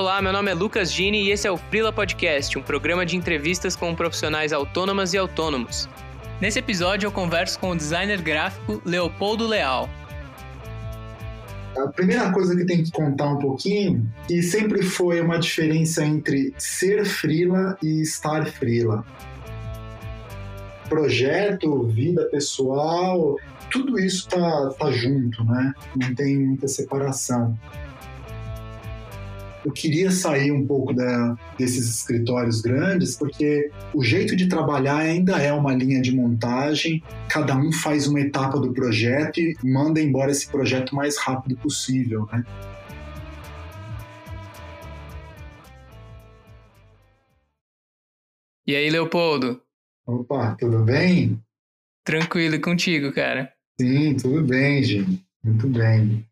Olá, meu nome é Lucas Gini e esse é o Frila Podcast, um programa de entrevistas com profissionais autônomas e autônomos. Nesse episódio eu converso com o designer gráfico Leopoldo Leal. A primeira coisa que tem que contar um pouquinho, que sempre foi uma diferença entre ser frila e estar frila. Projeto, vida pessoal, tudo isso tá, tá junto, né? Não tem muita separação eu queria sair um pouco da, desses escritórios grandes, porque o jeito de trabalhar ainda é uma linha de montagem, cada um faz uma etapa do projeto e manda embora esse projeto o mais rápido possível, né? E aí, Leopoldo? Opa, tudo bem? Tranquilo e contigo, cara? Sim, tudo bem, Jim. Muito bem.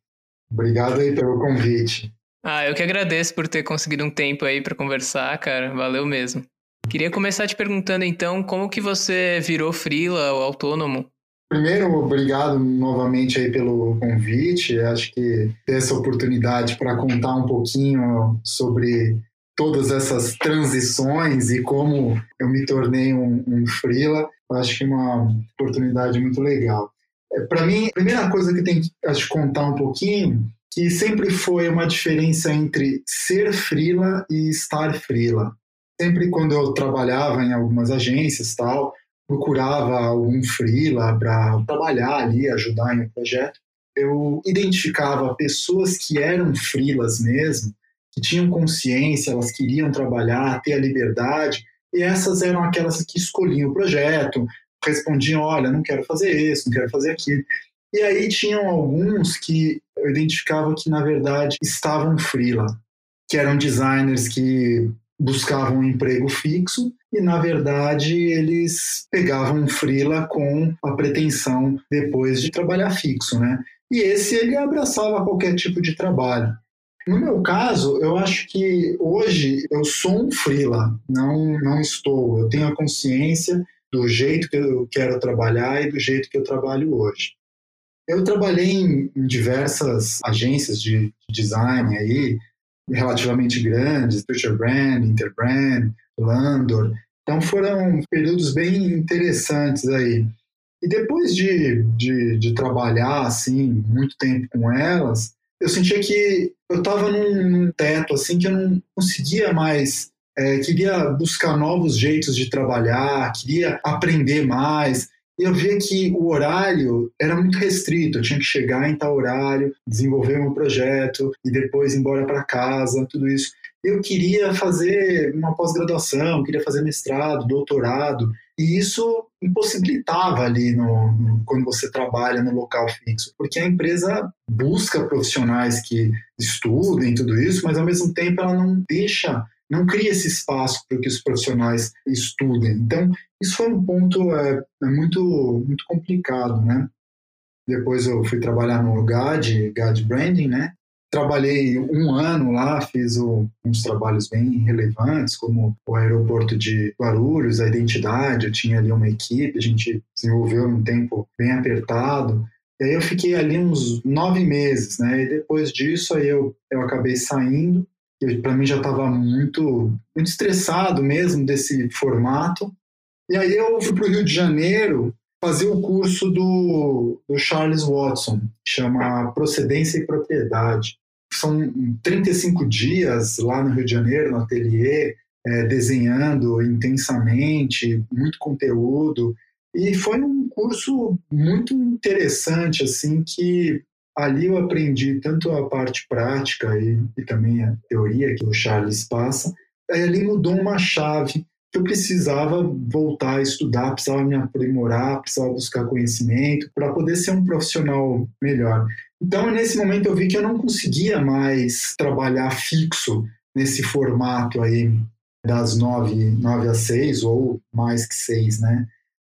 Obrigado aí pelo convite. Ah, eu que agradeço por ter conseguido um tempo aí para conversar, cara. Valeu mesmo. Queria começar te perguntando então, como que você virou freela ou autônomo? Primeiro, obrigado novamente aí pelo convite. Acho que ter essa oportunidade para contar um pouquinho sobre todas essas transições e como eu me tornei um, um freela, acho que é uma oportunidade muito legal. É, para mim, a primeira coisa que tem que acho, contar um pouquinho que sempre foi uma diferença entre ser frila e estar frila. Sempre quando eu trabalhava em algumas agências tal, procurava algum frila para trabalhar ali, ajudar em um projeto, eu identificava pessoas que eram frilas mesmo, que tinham consciência, elas queriam trabalhar, ter a liberdade, e essas eram aquelas que escolhiam o projeto, respondiam, olha, não quero fazer isso, não quero fazer aquilo. E aí tinham alguns que eu identificava que, na verdade, estavam freela, que eram designers que buscavam um emprego fixo e, na verdade, eles pegavam freela com a pretensão depois de trabalhar fixo, né? E esse ele abraçava qualquer tipo de trabalho. No meu caso, eu acho que hoje eu sou um freela, não, não estou. Eu tenho a consciência do jeito que eu quero trabalhar e do jeito que eu trabalho hoje. Eu trabalhei em, em diversas agências de, de design aí, relativamente grandes, Future Brand, Interbrand, Landor. Então foram períodos bem interessantes aí. E depois de, de, de trabalhar assim muito tempo com elas, eu sentia que eu estava num, num, teto assim que eu não conseguia mais. É, queria buscar novos jeitos de trabalhar, queria aprender mais. Eu via que o horário era muito restrito, eu tinha que chegar em tal horário, desenvolver meu projeto e depois ir embora para casa, tudo isso. Eu queria fazer uma pós-graduação, queria fazer mestrado, doutorado, e isso impossibilitava ali no, no, quando você trabalha no local fixo, porque a empresa busca profissionais que estudem tudo isso, mas ao mesmo tempo ela não deixa não cria esse espaço para que os profissionais estudem. Então, isso foi um ponto é, é muito, muito complicado, né? Depois eu fui trabalhar no GAD, GAD Branding, né? Trabalhei um ano lá, fiz o, uns trabalhos bem relevantes, como o aeroporto de Guarulhos, a identidade, eu tinha ali uma equipe, a gente desenvolveu um tempo bem apertado. E aí eu fiquei ali uns nove meses, né? E depois disso aí eu, eu acabei saindo para mim já estava muito, muito estressado mesmo desse formato. E aí eu fui para o Rio de Janeiro fazer o curso do, do Charles Watson, que chama Procedência e Propriedade. São 35 dias lá no Rio de Janeiro, no ateliê, é, desenhando intensamente, muito conteúdo. E foi um curso muito interessante, assim, que ali eu aprendi tanto a parte prática e, e também a teoria que o Charles passa. Aí ali mudou uma chave que eu precisava voltar a estudar, precisava me aprimorar, precisava buscar conhecimento para poder ser um profissional melhor. Então, nesse momento, eu vi que eu não conseguia mais trabalhar fixo nesse formato aí das nove, nove às seis ou mais que seis, né?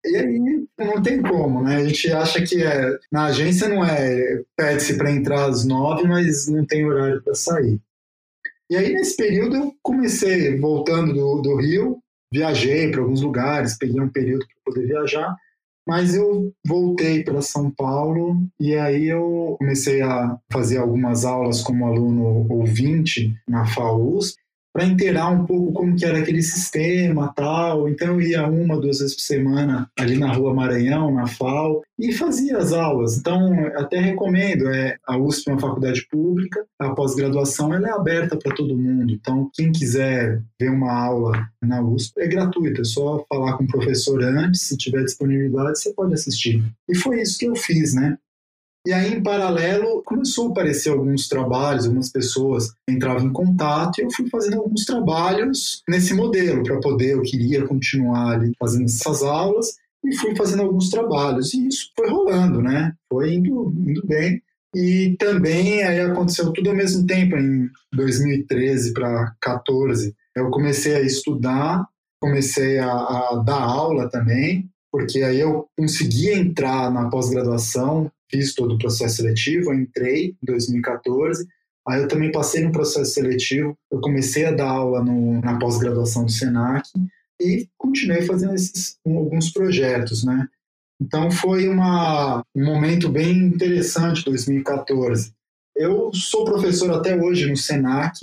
E aí não tem como, né? A gente acha que é, na agência não é pede-se para entrar às nove, mas não tem horário para sair. E aí nesse período eu comecei voltando do, do Rio, viajei para alguns lugares, peguei um período para poder viajar, Mas eu voltei para São Paulo e aí eu comecei a fazer algumas aulas como aluno ouvinte na FAUS para inteirar um pouco como que era aquele sistema tal. Então eu ia uma, duas vezes por semana ali na Rua Maranhão, na FAO, e fazia as aulas. Então até recomendo, é a USP é uma faculdade pública, a pós-graduação ela é aberta para todo mundo. Então quem quiser ver uma aula na USP é gratuita, é só falar com o professor antes, se tiver disponibilidade você pode assistir. E foi isso que eu fiz, né? E aí, em paralelo, começou a aparecer alguns trabalhos, algumas pessoas entravam em contato e eu fui fazendo alguns trabalhos nesse modelo para poder, eu queria continuar ali fazendo essas aulas e fui fazendo alguns trabalhos. E isso foi rolando, né? Foi indo, indo bem. E também aí aconteceu tudo ao mesmo tempo, em 2013 para 14. Eu comecei a estudar, comecei a, a dar aula também, porque aí eu conseguia entrar na pós-graduação fiz todo o processo seletivo, entrei em 2014. Aí eu também passei no processo seletivo, eu comecei a dar aula no, na pós-graduação do Senac e continuei fazendo esses alguns projetos, né? Então foi uma, um momento bem interessante 2014. Eu sou professor até hoje no Senac,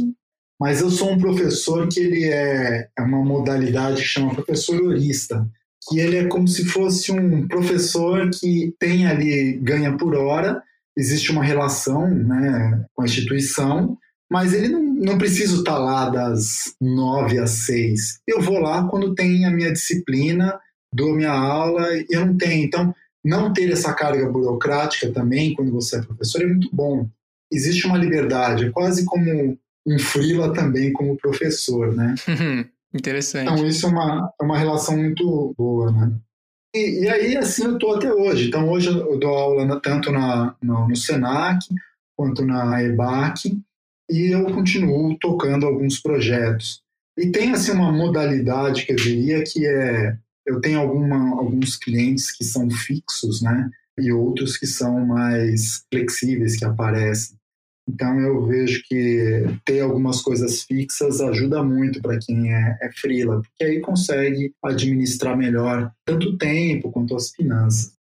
mas eu sou um professor que ele é, é uma modalidade que chama professor horista que ele é como se fosse um professor que tem ali ganha por hora, existe uma relação né, com a instituição, mas ele não, não precisa estar lá das nove às seis. Eu vou lá quando tem a minha disciplina, dou minha aula e eu não tenho. Então, não ter essa carga burocrática também, quando você é professor, é muito bom. Existe uma liberdade, é quase como um freela também como professor, né? Interessante. Então, isso é uma, é uma relação muito boa, né? E, e aí, assim, eu estou até hoje. Então, hoje eu dou aula na, tanto na, no, no SENAC quanto na EBAC e eu continuo tocando alguns projetos. E tem, assim, uma modalidade que eu diria que é... Eu tenho alguma, alguns clientes que são fixos, né? E outros que são mais flexíveis, que aparecem. Então eu vejo que ter algumas coisas fixas ajuda muito para quem é, é freela, porque aí consegue administrar melhor tanto o tempo quanto as finanças.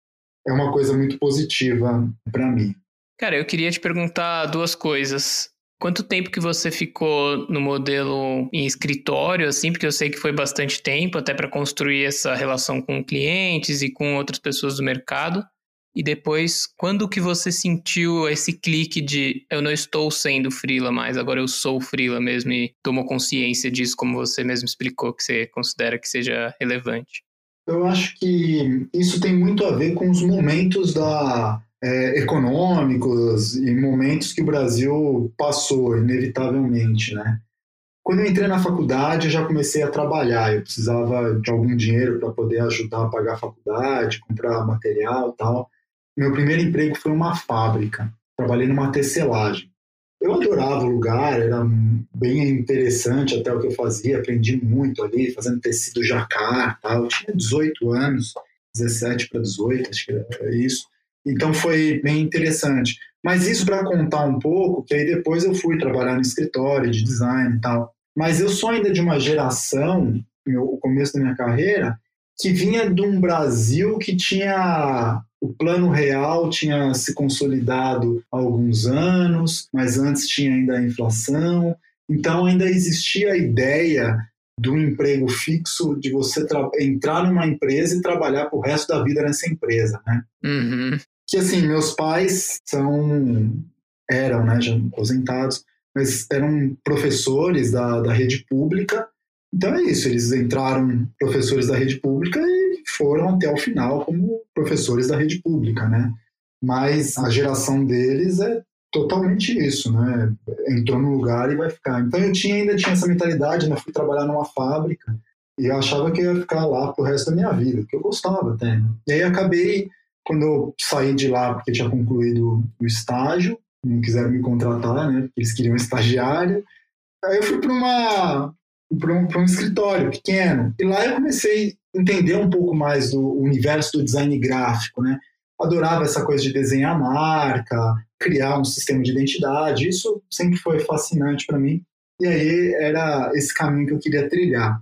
É uma coisa muito positiva para mim. Cara, eu queria te perguntar duas coisas. Quanto tempo que você ficou no modelo em escritório, assim, porque eu sei que foi bastante tempo até para construir essa relação com clientes e com outras pessoas do mercado. E depois, quando que você sentiu esse clique de eu não estou sendo frila mais, agora eu sou frila mesmo e tomou consciência disso, como você mesmo explicou, que você considera que seja relevante? Eu acho que isso tem muito a ver com os momentos da, é, econômicos e momentos que o Brasil passou, inevitavelmente, né? Quando eu entrei na faculdade, eu já comecei a trabalhar. Eu precisava de algum dinheiro para poder ajudar a pagar a faculdade, comprar material tal. Meu primeiro emprego foi uma fábrica. Trabalhei numa tecelagem. Eu adorava o lugar, era bem interessante até o que eu fazia, aprendi muito ali, fazendo tecido jacar, tal. Eu tinha 18 anos, 17 para 18, acho que era isso. Então foi bem interessante. Mas isso para contar um pouco, que aí depois eu fui trabalhar no escritório de design e tal. Mas eu sou ainda de uma geração, o começo da minha carreira, que vinha de um Brasil que tinha o plano real tinha se consolidado há alguns anos, mas antes tinha ainda a inflação. Então ainda existia a ideia do emprego fixo, de você entrar numa empresa e trabalhar o resto da vida nessa empresa, né? Uhum. Que assim, meus pais são eram, né, já aposentados, mas eram professores da, da rede pública. Então é isso, eles entraram professores da rede pública e foram até o final como professores da rede pública, né? Mas a geração deles é totalmente isso, né? Entrou no lugar e vai ficar. Então eu tinha ainda tinha essa mentalidade, né? Fui trabalhar numa fábrica e eu achava que eu ia ficar lá pro resto da minha vida, que eu gostava até. E aí acabei quando eu saí de lá porque tinha concluído o estágio, não quiseram me contratar, né? Eles queriam estagiário. Aí eu fui para uma para um, um escritório pequeno e lá eu comecei entender um pouco mais do universo do design gráfico, né? Adorava essa coisa de desenhar marca, criar um sistema de identidade, isso sempre foi fascinante para mim. E aí era esse caminho que eu queria trilhar.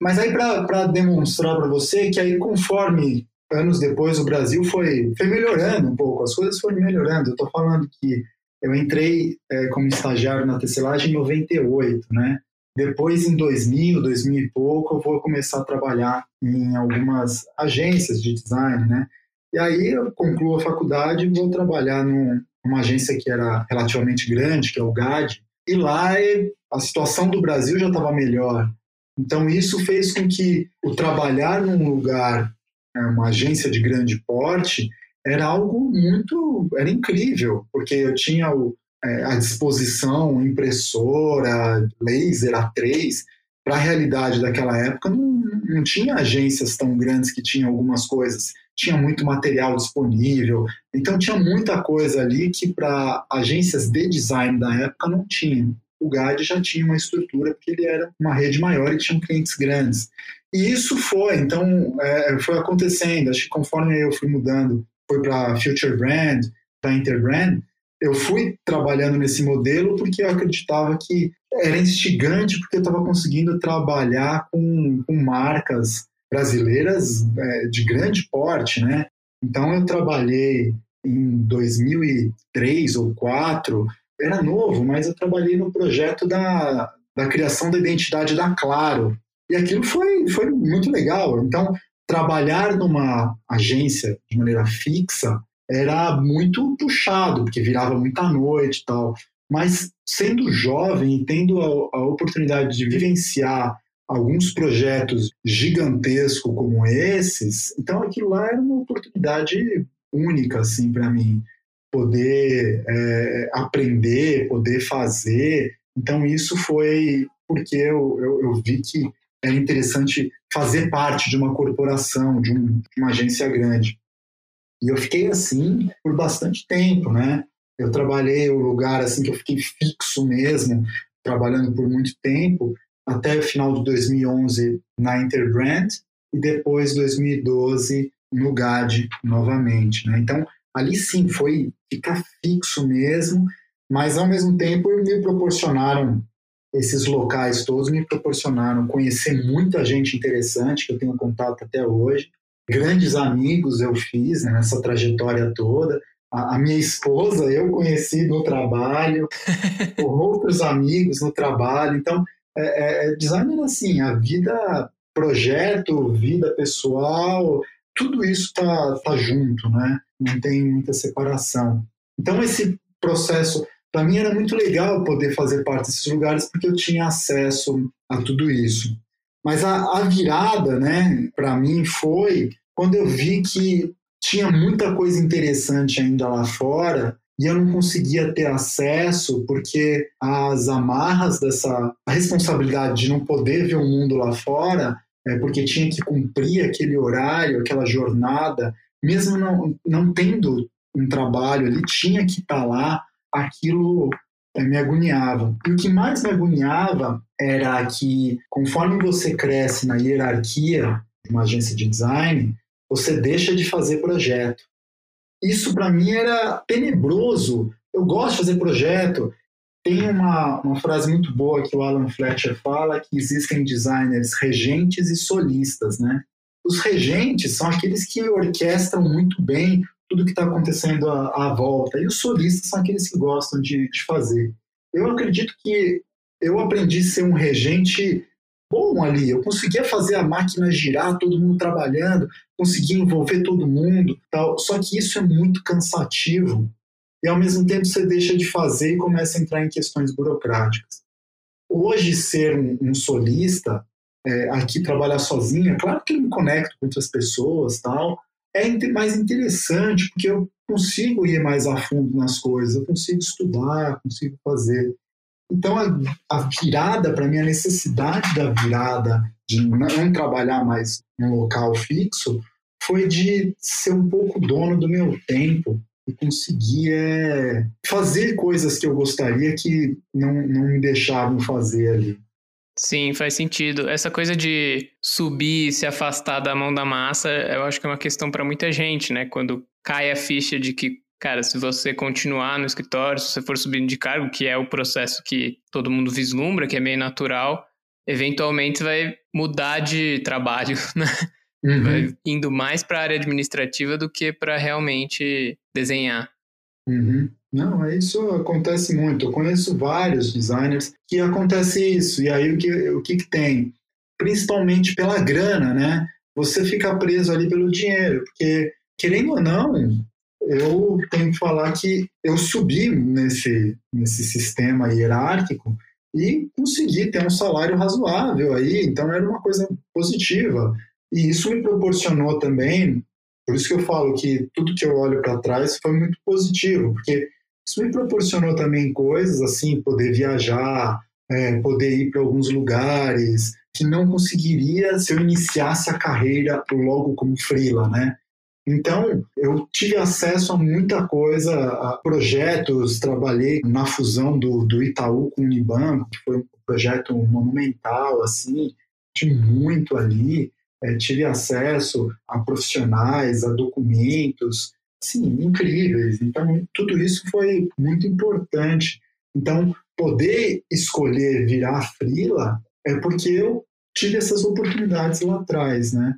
Mas aí para demonstrar para você que aí conforme anos depois o Brasil foi, foi melhorando um pouco, as coisas foram melhorando. Eu estou falando que eu entrei é, como estagiário na tecelagem em 98, né? Depois, em 2000, 2000 e pouco, eu vou começar a trabalhar em algumas agências de design, né? E aí eu concluo a faculdade e vou trabalhar numa agência que era relativamente grande, que é o GAD, e lá a situação do Brasil já estava melhor. Então isso fez com que o trabalhar num lugar, né, uma agência de grande porte, era algo muito, era incrível, porque eu tinha o, é, à disposição impressora, laser A3, para a realidade daquela época não, não tinha agências tão grandes que tinham algumas coisas, tinha muito material disponível, então tinha muita coisa ali que para agências de design da época não tinha. O GAD já tinha uma estrutura porque ele era uma rede maior e tinha clientes grandes. E isso foi, então, é, foi acontecendo. Acho que conforme eu fui mudando, foi para Future Brand, para Interbrand, eu fui trabalhando nesse modelo porque eu acreditava que era instigante, porque eu estava conseguindo trabalhar com, com marcas brasileiras é, de grande porte, né? Então eu trabalhei em 2003 ou 2004, era novo, mas eu trabalhei no projeto da, da criação da identidade da Claro. E aquilo foi, foi muito legal. Então, trabalhar numa agência de maneira fixa era muito puxado, porque virava muita noite e tal. Mas sendo jovem e tendo a, a oportunidade de vivenciar alguns projetos gigantescos como esses, então aquilo lá era uma oportunidade única assim para mim poder é, aprender, poder fazer. Então isso foi porque eu, eu, eu, vi que é interessante fazer parte de uma corporação, de, um, de uma agência grande. E eu fiquei assim por bastante tempo, né? Eu trabalhei o lugar assim que eu fiquei fixo mesmo, trabalhando por muito tempo, até o final de 2011 na Interbrand e depois 2012 no GAD novamente, né? Então, ali sim foi ficar fixo mesmo, mas ao mesmo tempo me proporcionaram esses locais todos me proporcionaram conhecer muita gente interessante que eu tenho contato até hoje grandes amigos eu fiz né, nessa trajetória toda. A, a, minha esposa eu conheci no trabalho, outros amigos no trabalho. Então, é, é, é design assim, a vida, projeto, vida pessoal, tudo isso tá, tá junto, né? Não tem muita separação. Então, esse processo, para mim era muito legal poder fazer parte desses lugares porque eu tinha acesso a tudo isso. Mas a, a virada, né, para mim foi quando eu vi que tinha muita coisa interessante ainda lá fora e eu não conseguia ter acesso porque as amarras dessa responsabilidade de não poder ver o mundo lá fora, é, porque tinha que cumprir aquele horário, aquela jornada, mesmo não, não tendo um trabalho ali, tinha que estar tá lá, aquilo me agoniava. E o que mais me agoniava era que, conforme você cresce na hierarquia de uma agência de design, você deixa de fazer projeto. Isso para mim era tenebroso. Eu gosto de fazer projeto. Tem uma, uma frase muito boa que o Alan Fletcher fala que existem designers regentes e solistas, né? Os regentes são aqueles que orquestram muito bem tudo que está acontecendo à, à, volta. E os solistas são aqueles que gostam de, de fazer. Eu acredito que eu aprendi a ser um regente bom ali. Eu conseguia fazer a máquina girar, todo mundo trabalhando, conseguia envolver todo mundo, tal. Só que isso é muito cansativo e ao mesmo tempo você deixa de fazer e começa a entrar em questões burocráticas. Hoje ser um, um solista, é, aqui trabalhar sozinho, é claro que eu me conecto com outras pessoas, tal. É mais interessante porque eu consigo ir mais a fundo nas coisas, eu consigo estudar, consigo fazer. Então, a, a virada, para mim, a necessidade da virada, de não trabalhar mais num local fixo, foi de ser um pouco dono do meu tempo e conseguir é, fazer coisas que eu gostaria que não, não me deixavam fazer ali. Sim, faz sentido. Essa coisa de subir, se afastar da mão da massa, eu acho que é uma questão para muita gente, né? Quando cai a ficha de que cara, se você continuar no escritório, se você for subindo de cargo, que é o processo que todo mundo vislumbra, que é meio natural, eventualmente vai mudar de trabalho, né? Uhum. Vai indo mais para a área administrativa do que para realmente desenhar. Uhum. Não, isso acontece muito. Eu conheço vários designers que acontece isso. E aí o que, o que, que tem? Principalmente pela grana, né? Você fica preso ali pelo dinheiro, porque querendo ou não, eu tenho que falar que eu subi nesse, nesse sistema hierárquico e consegui ter um salário razoável aí, então era uma coisa positiva. E isso me proporcionou também, por isso que eu falo que tudo que eu olho para trás foi muito positivo, porque isso me proporcionou também coisas assim, poder viajar, é, poder ir para alguns lugares que não conseguiria se eu iniciasse a carreira logo como freela, né? Então, eu tive acesso a muita coisa, a projetos, trabalhei na fusão do, do Itaú com o Unibanco, que foi um projeto monumental, assim, tive muito ali, é, tive acesso a profissionais, a documentos, sim, incríveis. Então, tudo isso foi muito importante. Então, poder escolher virar frila é porque eu tive essas oportunidades lá atrás, né?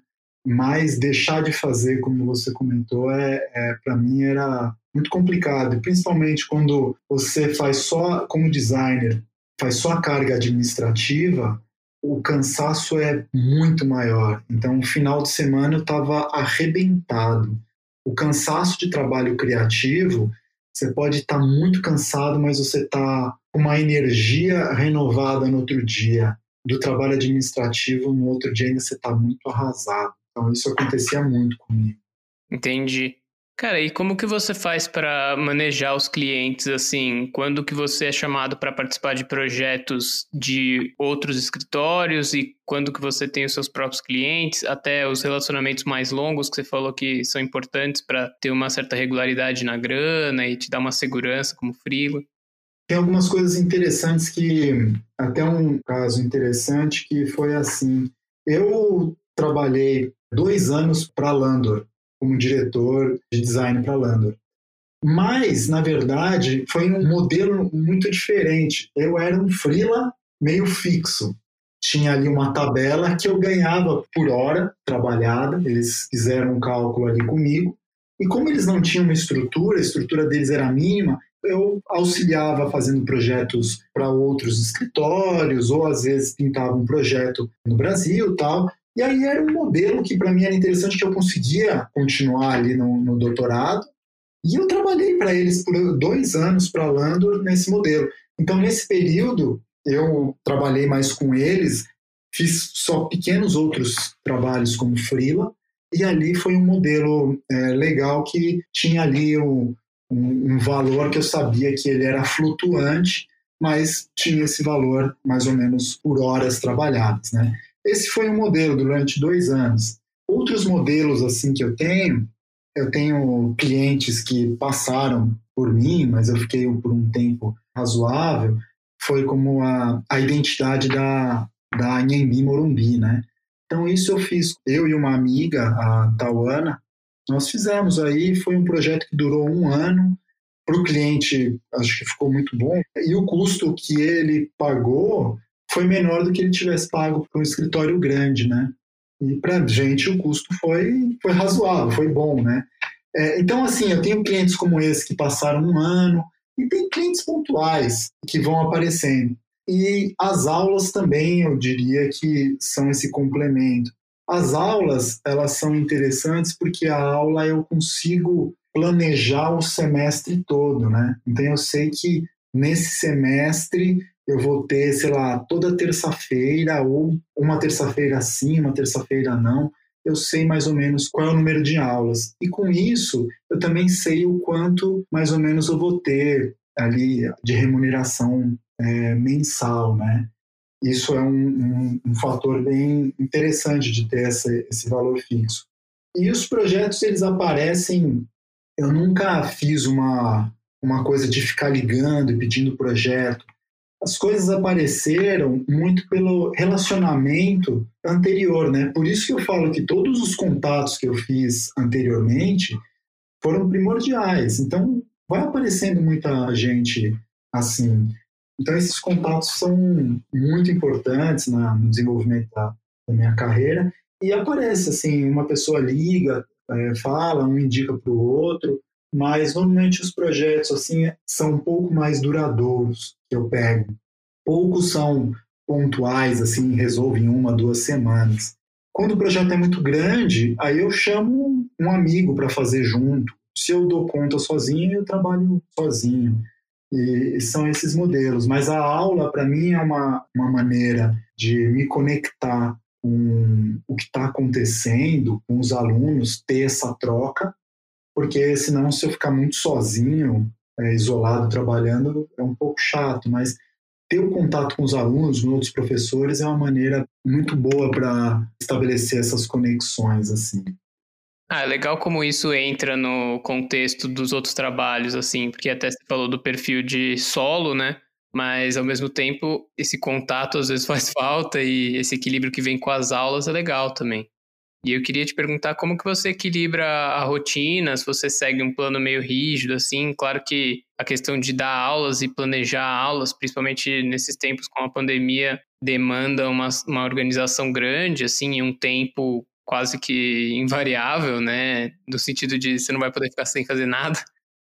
mas deixar de fazer, como você comentou, é, é para mim era muito complicado, principalmente quando você faz só como designer, faz só a carga administrativa, o cansaço é muito maior. Então, o final de semana eu estava arrebentado. O cansaço de trabalho criativo, você pode estar tá muito cansado, mas você está com uma energia renovada no outro dia. Do trabalho administrativo, no outro dia ainda você está muito arrasado. Então isso acontecia muito comigo. Entendi. Cara, e como que você faz para manejar os clientes assim? Quando que você é chamado para participar de projetos de outros escritórios e quando que você tem os seus próprios clientes, até os relacionamentos mais longos que você falou que são importantes para ter uma certa regularidade na grana e te dar uma segurança como freela? Tem algumas coisas interessantes que até um caso interessante que foi assim, eu trabalhei dois anos para Landor, como diretor de design para Landor. Mas, na verdade, foi um modelo muito diferente. Eu era um freela meio fixo. Tinha ali uma tabela que eu ganhava por hora trabalhada, eles fizeram um cálculo ali comigo. E como eles não tinham uma estrutura, a estrutura deles era mínima, eu auxiliava fazendo projetos para outros escritórios, ou às vezes pintava um projeto no Brasil tal. E aí era um modelo que para mim era interessante, que eu conseguia continuar ali no, no doutorado. E eu trabalhei para eles por dois anos para Landor nesse modelo. Então, nesse período, eu trabalhei mais com eles, fiz só pequenos outros trabalhos como freela, e ali foi um modelo é, legal que tinha ali um, um, um, valor que eu sabia que ele era flutuante, mas tinha esse valor mais ou menos por horas trabalhadas, né? Esse foi um modelo durante dois anos. Outros modelos assim que eu tenho, eu tenho clientes que passaram por mim, mas eu fiquei por um tempo razoável, foi como a, a identidade da, da Anhembi Morumbi, né? Então isso eu fiz, eu e uma amiga, a Tauana, nós fizemos aí, foi um projeto que durou um ano, para o cliente acho que ficou muito bom, e o custo que ele pagou foi menor do que ele tivesse pago para um escritório grande, né? E para gente o custo foi, foi razoável, foi bom, né? É, então, assim, eu tenho clientes como esse que passaram um ano, e tem clientes pontuais que vão aparecendo. E as aulas também, eu diria que são esse complemento. As aulas, elas são interessantes porque a aula eu consigo planejar o semestre todo, né? Então eu sei que nesse semestre eu vou ter, sei lá, toda terça-feira, ou uma terça-feira sim, uma terça-feira não, eu sei mais ou menos qual é o número de aulas. E com isso, eu também sei o quanto mais ou menos eu vou ter ali de remuneração é, mensal, né? Isso é um, um, um, fator bem interessante de ter essa, esse valor fixo. E os projetos, eles aparecem... Eu nunca fiz uma, uma coisa de ficar ligando e pedindo projeto as coisas apareceram muito pelo relacionamento anterior, né? Por isso que eu falo que todos os contatos que eu fiz anteriormente foram primordiais. Então, vai aparecendo muita gente assim. Então, esses contatos são muito importantes no desenvolvimento da, da minha carreira. e aparece assim, uma pessoa liga, é, fala, um indica para o outro, mas normalmente os projetos assim são um pouco mais duradouros que eu pego. Poucos são pontuais, assim, resolve em uma, duas semanas. Quando o projeto é muito grande, aí eu chamo um amigo para fazer junto. Se eu dou conta sozinho, eu trabalho sozinho. E são esses modelos. Mas a aula, para mim, é uma, uma maneira de me conectar com o que está acontecendo, com os alunos, ter essa troca, porque senão, se eu ficar muito sozinho, é, isolado, trabalhando, é um pouco chato. Mas ter o contato com os alunos, com outros professores, é uma maneira muito boa para estabelecer essas conexões, assim. Ah, é legal como isso entra no contexto dos outros trabalhos, assim, porque até você falou do perfil de solo, né? Mas ao mesmo tempo, esse contato às vezes faz falta e esse equilíbrio que vem com as aulas é legal também. E eu queria te perguntar como que você equilibra a rotina, se você segue um plano meio rígido, assim. Claro que a questão de dar aulas e planejar aulas, principalmente nesses tempos com a pandemia, demanda uma, uma organização grande, assim, e um tempo quase que invariável, né? No sentido de você não vai poder ficar sem fazer nada.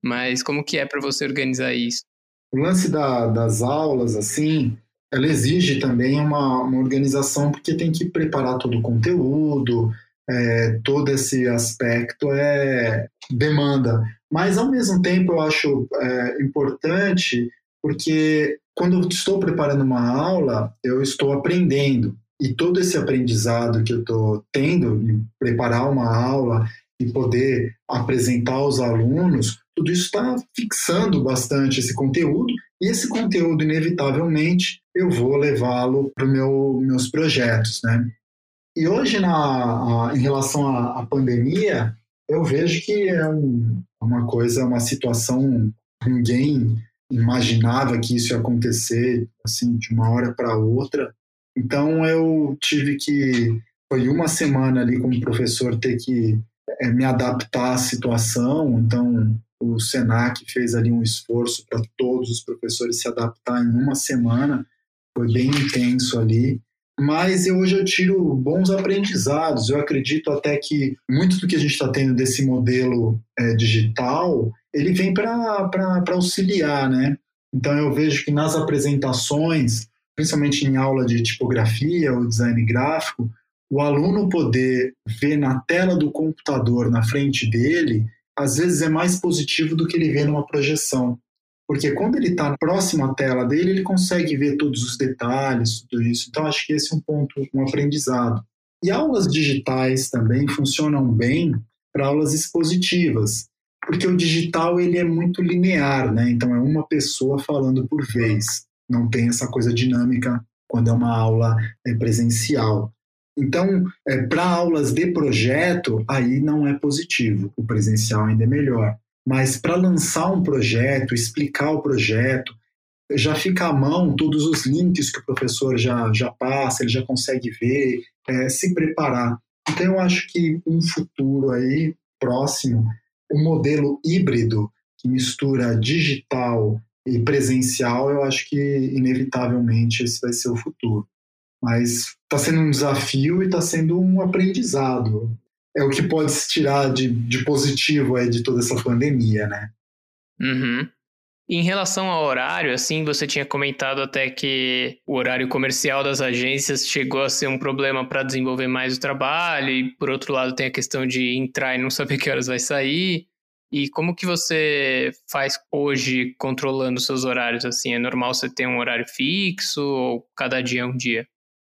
Mas como que é para você organizar isso? O lance da, das aulas, assim, ela exige também uma, uma organização, porque tem que preparar todo o conteúdo, é, todo esse aspecto é demanda. Mas, ao mesmo tempo, eu acho é, importante, porque quando eu estou preparando uma aula, eu estou aprendendo. E todo esse aprendizado que eu estou tendo em preparar uma aula e poder apresentar aos alunos, tudo isso está fixando bastante esse conteúdo e esse conteúdo, inevitavelmente, eu vou levá-lo para os meu, meus projetos, né? E hoje, na, a, em relação à, à, pandemia, eu vejo que é um, uma coisa, uma situação ninguém imaginava que isso ia acontecer assim de uma hora para outra. Então eu tive que foi uma semana ali como professor ter que é, me adaptar à situação. Então o Senac fez ali um esforço para todos os professores se adaptar em uma semana, foi bem intenso ali. Mas eu, hoje eu tiro bons aprendizados. Eu acredito até que muito do que a gente está tendo desse modelo é, digital, ele vem para auxiliar, né? Então eu vejo que nas apresentações, principalmente em aula de tipografia ou design gráfico, o aluno poder ver na tela do computador na frente dele às vezes é mais positivo do que ele vê numa projeção. Porque quando ele está próximo à tela dele, ele consegue ver todos os detalhes, tudo isso. Então, acho que esse é um ponto, um aprendizado. E aulas digitais também funcionam bem para aulas expositivas, porque o digital ele é muito linear, né? Então, é uma pessoa falando por vez. Não tem essa coisa dinâmica quando é uma aula é, presencial. Então, é, para aulas de projeto, aí não é positivo, o presencial ainda é melhor. Mas para lançar um projeto, explicar o projeto, já fica à mão todos os links que o professor já, já passa, ele já consegue ver, é, se preparar. Então, eu acho que um futuro aí próximo, um modelo híbrido que mistura digital e presencial, eu acho que inevitavelmente esse vai ser o futuro. Mas está sendo um desafio e está sendo um aprendizado. É o que pode se tirar de, de positivo aí de toda essa pandemia, né? Uhum. Em relação ao horário, assim, você tinha comentado até que o horário comercial das agências chegou a ser um problema para desenvolver mais o trabalho, e por outro lado tem a questão de entrar e não saber que horas vai sair. E como que você faz hoje controlando seus horários assim? É normal você ter um horário fixo ou cada dia é um dia?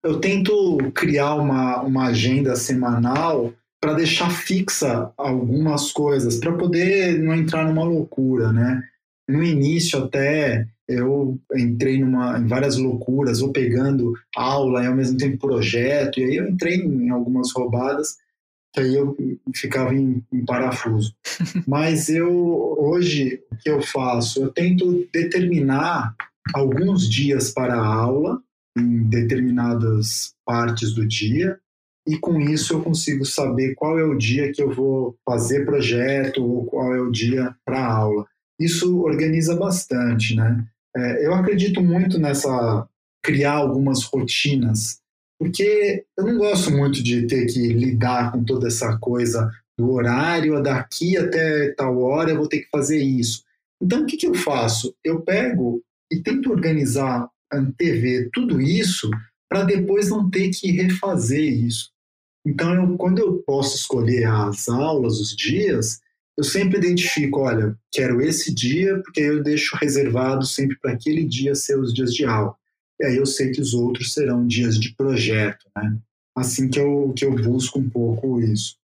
eu tento criar uma, uma agenda semanal para deixar fixa algumas coisas, para poder não entrar numa loucura, né? No início até eu entrei numa, em várias loucuras, ou pegando aula e ao mesmo tempo projeto, e aí eu entrei em algumas roubadas, que aí eu ficava em, em parafuso. Mas eu, hoje, o que eu faço? Eu tento determinar alguns dias para a aula, em determinadas partes do dia e com isso eu consigo saber qual é o dia que eu vou fazer projeto ou qual é o dia para aula. Isso organiza bastante, né? É, eu acredito muito nessa criar algumas rotinas porque eu não gosto muito de ter que lidar com toda essa coisa do horário, daqui até tal hora eu vou ter que fazer isso. Então, o que, que eu faço? Eu pego e tento organizar, antever tudo isso para depois não ter que refazer isso. Então, eu, quando eu posso escolher as aulas, os dias, eu sempre identifico, olha, quero esse dia, porque eu deixo reservado sempre para aquele dia ser os dias de aula. E aí eu sei que os outros serão dias de projeto, né? Assim que eu, que eu busco um pouco isso.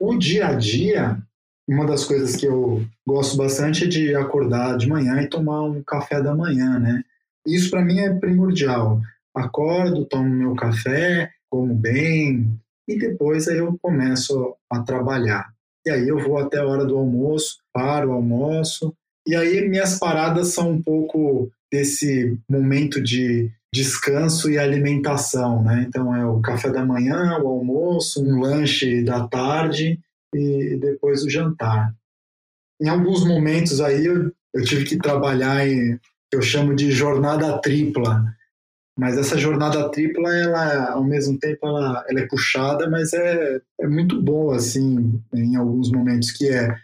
O dia a dia, uma das coisas que eu gosto bastante é de acordar de manhã e tomar um café da manhã, né? Isso para mim é primordial. Acordo, tomo meu café, como bem e depois aí eu começo a trabalhar. E aí eu vou até a hora do almoço, paro o almoço, e aí minhas paradas são um pouco desse momento de descanso e alimentação, né? Então é o café da manhã, o almoço, um lanche da tarde e depois o jantar. Em alguns momentos aí eu, eu tive que trabalhar em eu chamo de jornada tripla, mas essa jornada tripla ela ao mesmo tempo ela, ela é puxada, mas é, é muito boa assim em alguns momentos que é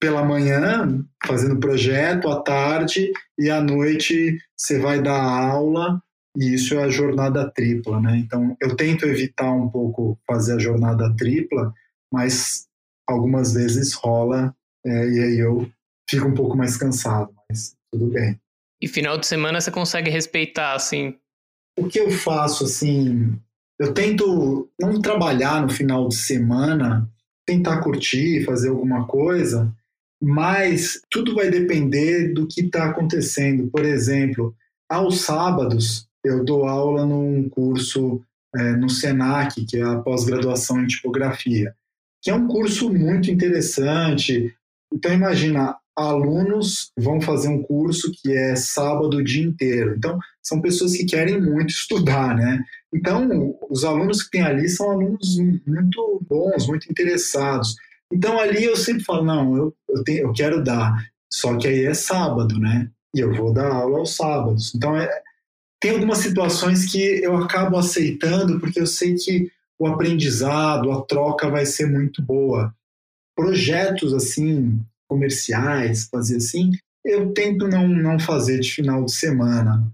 pela manhã fazendo projeto, à tarde e à noite você vai dar aula e isso é a jornada tripla, né? Então eu tento evitar um pouco fazer a jornada tripla, mas algumas vezes rola é, e aí eu fico um pouco mais cansado, mas tudo bem. E final de semana você consegue respeitar, assim? O que eu faço, assim, eu tento não trabalhar no final de semana, tentar curtir, fazer alguma coisa, mas tudo vai depender do que está acontecendo. Por exemplo, aos sábados eu dou aula num curso é, no SENAC, que é a pós-graduação em tipografia, que é um curso muito interessante. Então, imagina, alunos vão fazer um curso que é sábado o dia inteiro. Então, são pessoas que querem muito estudar, né? Então, os alunos que tem ali são alunos muito bons, muito interessados. Então ali eu sempre falo, não, eu, eu, tenho, eu quero dar, só que aí é sábado, né? E eu vou dar aula aos sábados. Então é, tem algumas situações que eu acabo aceitando porque eu sei que o aprendizado, a troca vai ser muito boa. Projetos assim, comerciais, fazer assim, eu tento não, não fazer de final de semana.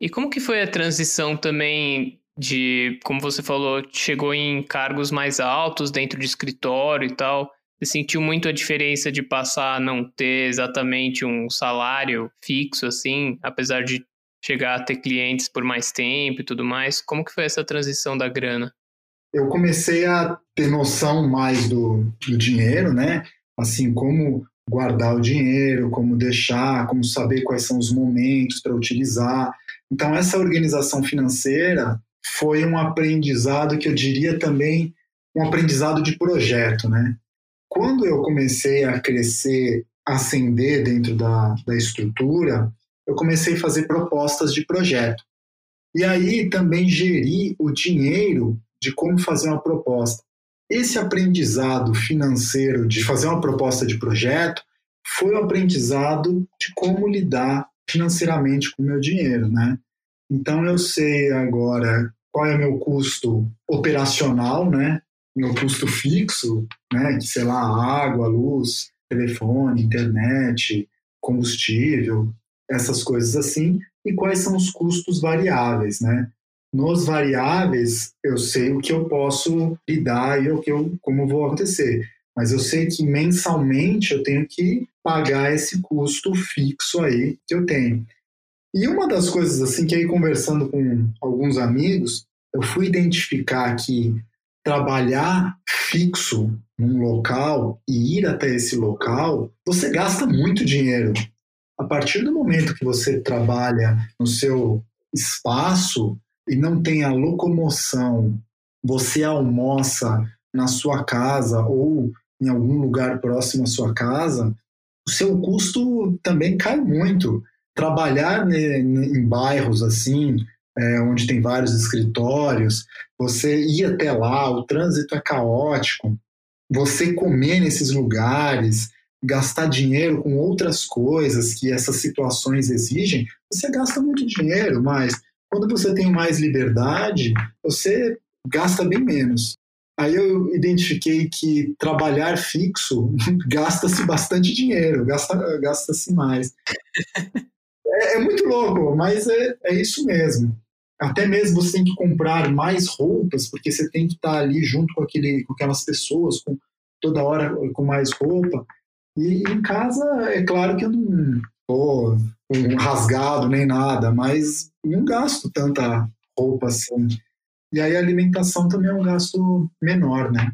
E como que foi a transição também de, como você falou, chegou em cargos mais altos dentro de escritório e tal. Você sentiu muito a diferença de passar a não ter exatamente um salário fixo, assim, apesar de chegar a ter clientes por mais tempo e tudo mais? Como que foi essa transição da grana? Eu comecei a ter noção mais do, do dinheiro, né? Assim, como guardar o dinheiro, como deixar, como saber quais são os momentos para utilizar. Então, essa organização financeira foi um aprendizado que eu diria também um aprendizado de projeto, né? Quando eu comecei a crescer, ascender dentro da, da estrutura, eu comecei a fazer propostas de projeto. E aí também gerir o dinheiro de como fazer uma proposta. Esse aprendizado financeiro de fazer uma proposta de projeto foi o aprendizado de como lidar financeiramente com o meu dinheiro, né? Então eu sei agora qual é meu custo operacional, né? Meu custo fixo, né? Que sei lá, água, luz, telefone, internet, combustível, essas coisas assim, e quais são os custos variáveis, né? Nos variáveis, eu sei o que eu posso lidar e o que eu, como vou acontecer. Mas eu sei que mensalmente eu tenho que pagar esse custo fixo aí que eu tenho. E uma das coisas assim que aí conversando com alguns amigos, eu fui identificar que trabalhar fixo num local e ir até esse local, você gasta muito dinheiro. A partir do momento que você trabalha no seu espaço e não tem a locomoção, você almoça na sua casa ou em algum lugar próximo à sua casa, o seu custo também cai muito. Trabalhar em bairros assim, é, onde tem vários escritórios, você ir até lá, o trânsito é caótico, você comer nesses lugares, gastar dinheiro com outras coisas que essas situações exigem, você gasta muito dinheiro, mas Quando você tem mais liberdade, você gasta bem menos. Aí eu identifiquei que trabalhar fixo gasta-se bastante dinheiro, gasta-se gasta mais. É, é, muito louco, mas é, é isso mesmo. Até mesmo você tem que comprar mais roupas, porque você tem que estar ali junto com, aquele, com aquelas pessoas, com toda hora com mais roupa. E em casa, é claro que eu não estou um rasgado nem nada, mas não gasto tanta roupa assim. E aí a alimentação também é um gasto menor, né?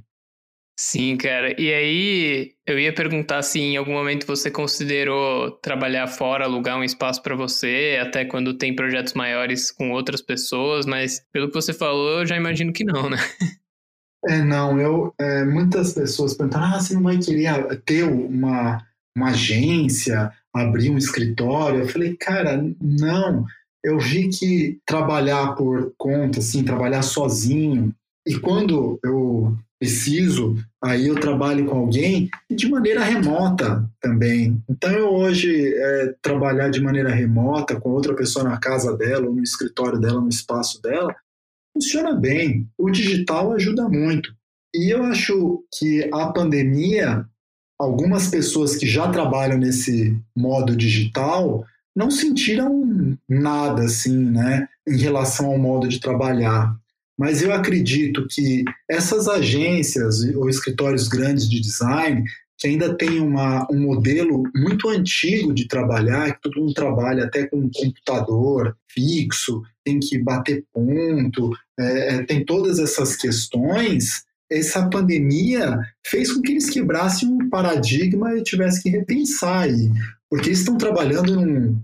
Sim, cara. E aí eu ia perguntar se em algum momento você considerou trabalhar fora, alugar um espaço para você, até quando tem projetos maiores com outras pessoas, mas pelo que você falou, eu já imagino que não, né? É, não, eu é, muitas pessoas perguntam, ah, você não vai querer ter uma, uma agência, abrir um escritório? Eu falei, cara, não. Eu vi que trabalhar por conta, assim, trabalhar sozinho, e quando eu preciso, aí eu trabalho com alguém de maneira remota também. Então eu hoje é, trabalhar de maneira remota com outra pessoa na casa dela, ou no escritório dela, no espaço dela, funciona bem. O digital ajuda muito. E eu acho que a pandemia, algumas pessoas que já trabalham nesse modo digital não sentiram nada assim, né, em relação ao modo de trabalhar. Mas eu acredito que essas agências ou escritórios grandes de design que ainda tem uma, um modelo muito antigo de trabalhar, que todo mundo trabalha até com um computador fixo, tem que bater ponto, é, é, tem todas essas questões. Essa pandemia fez com que eles quebrassem um paradigma e tivessem que repensar aí, porque eles estão trabalhando num,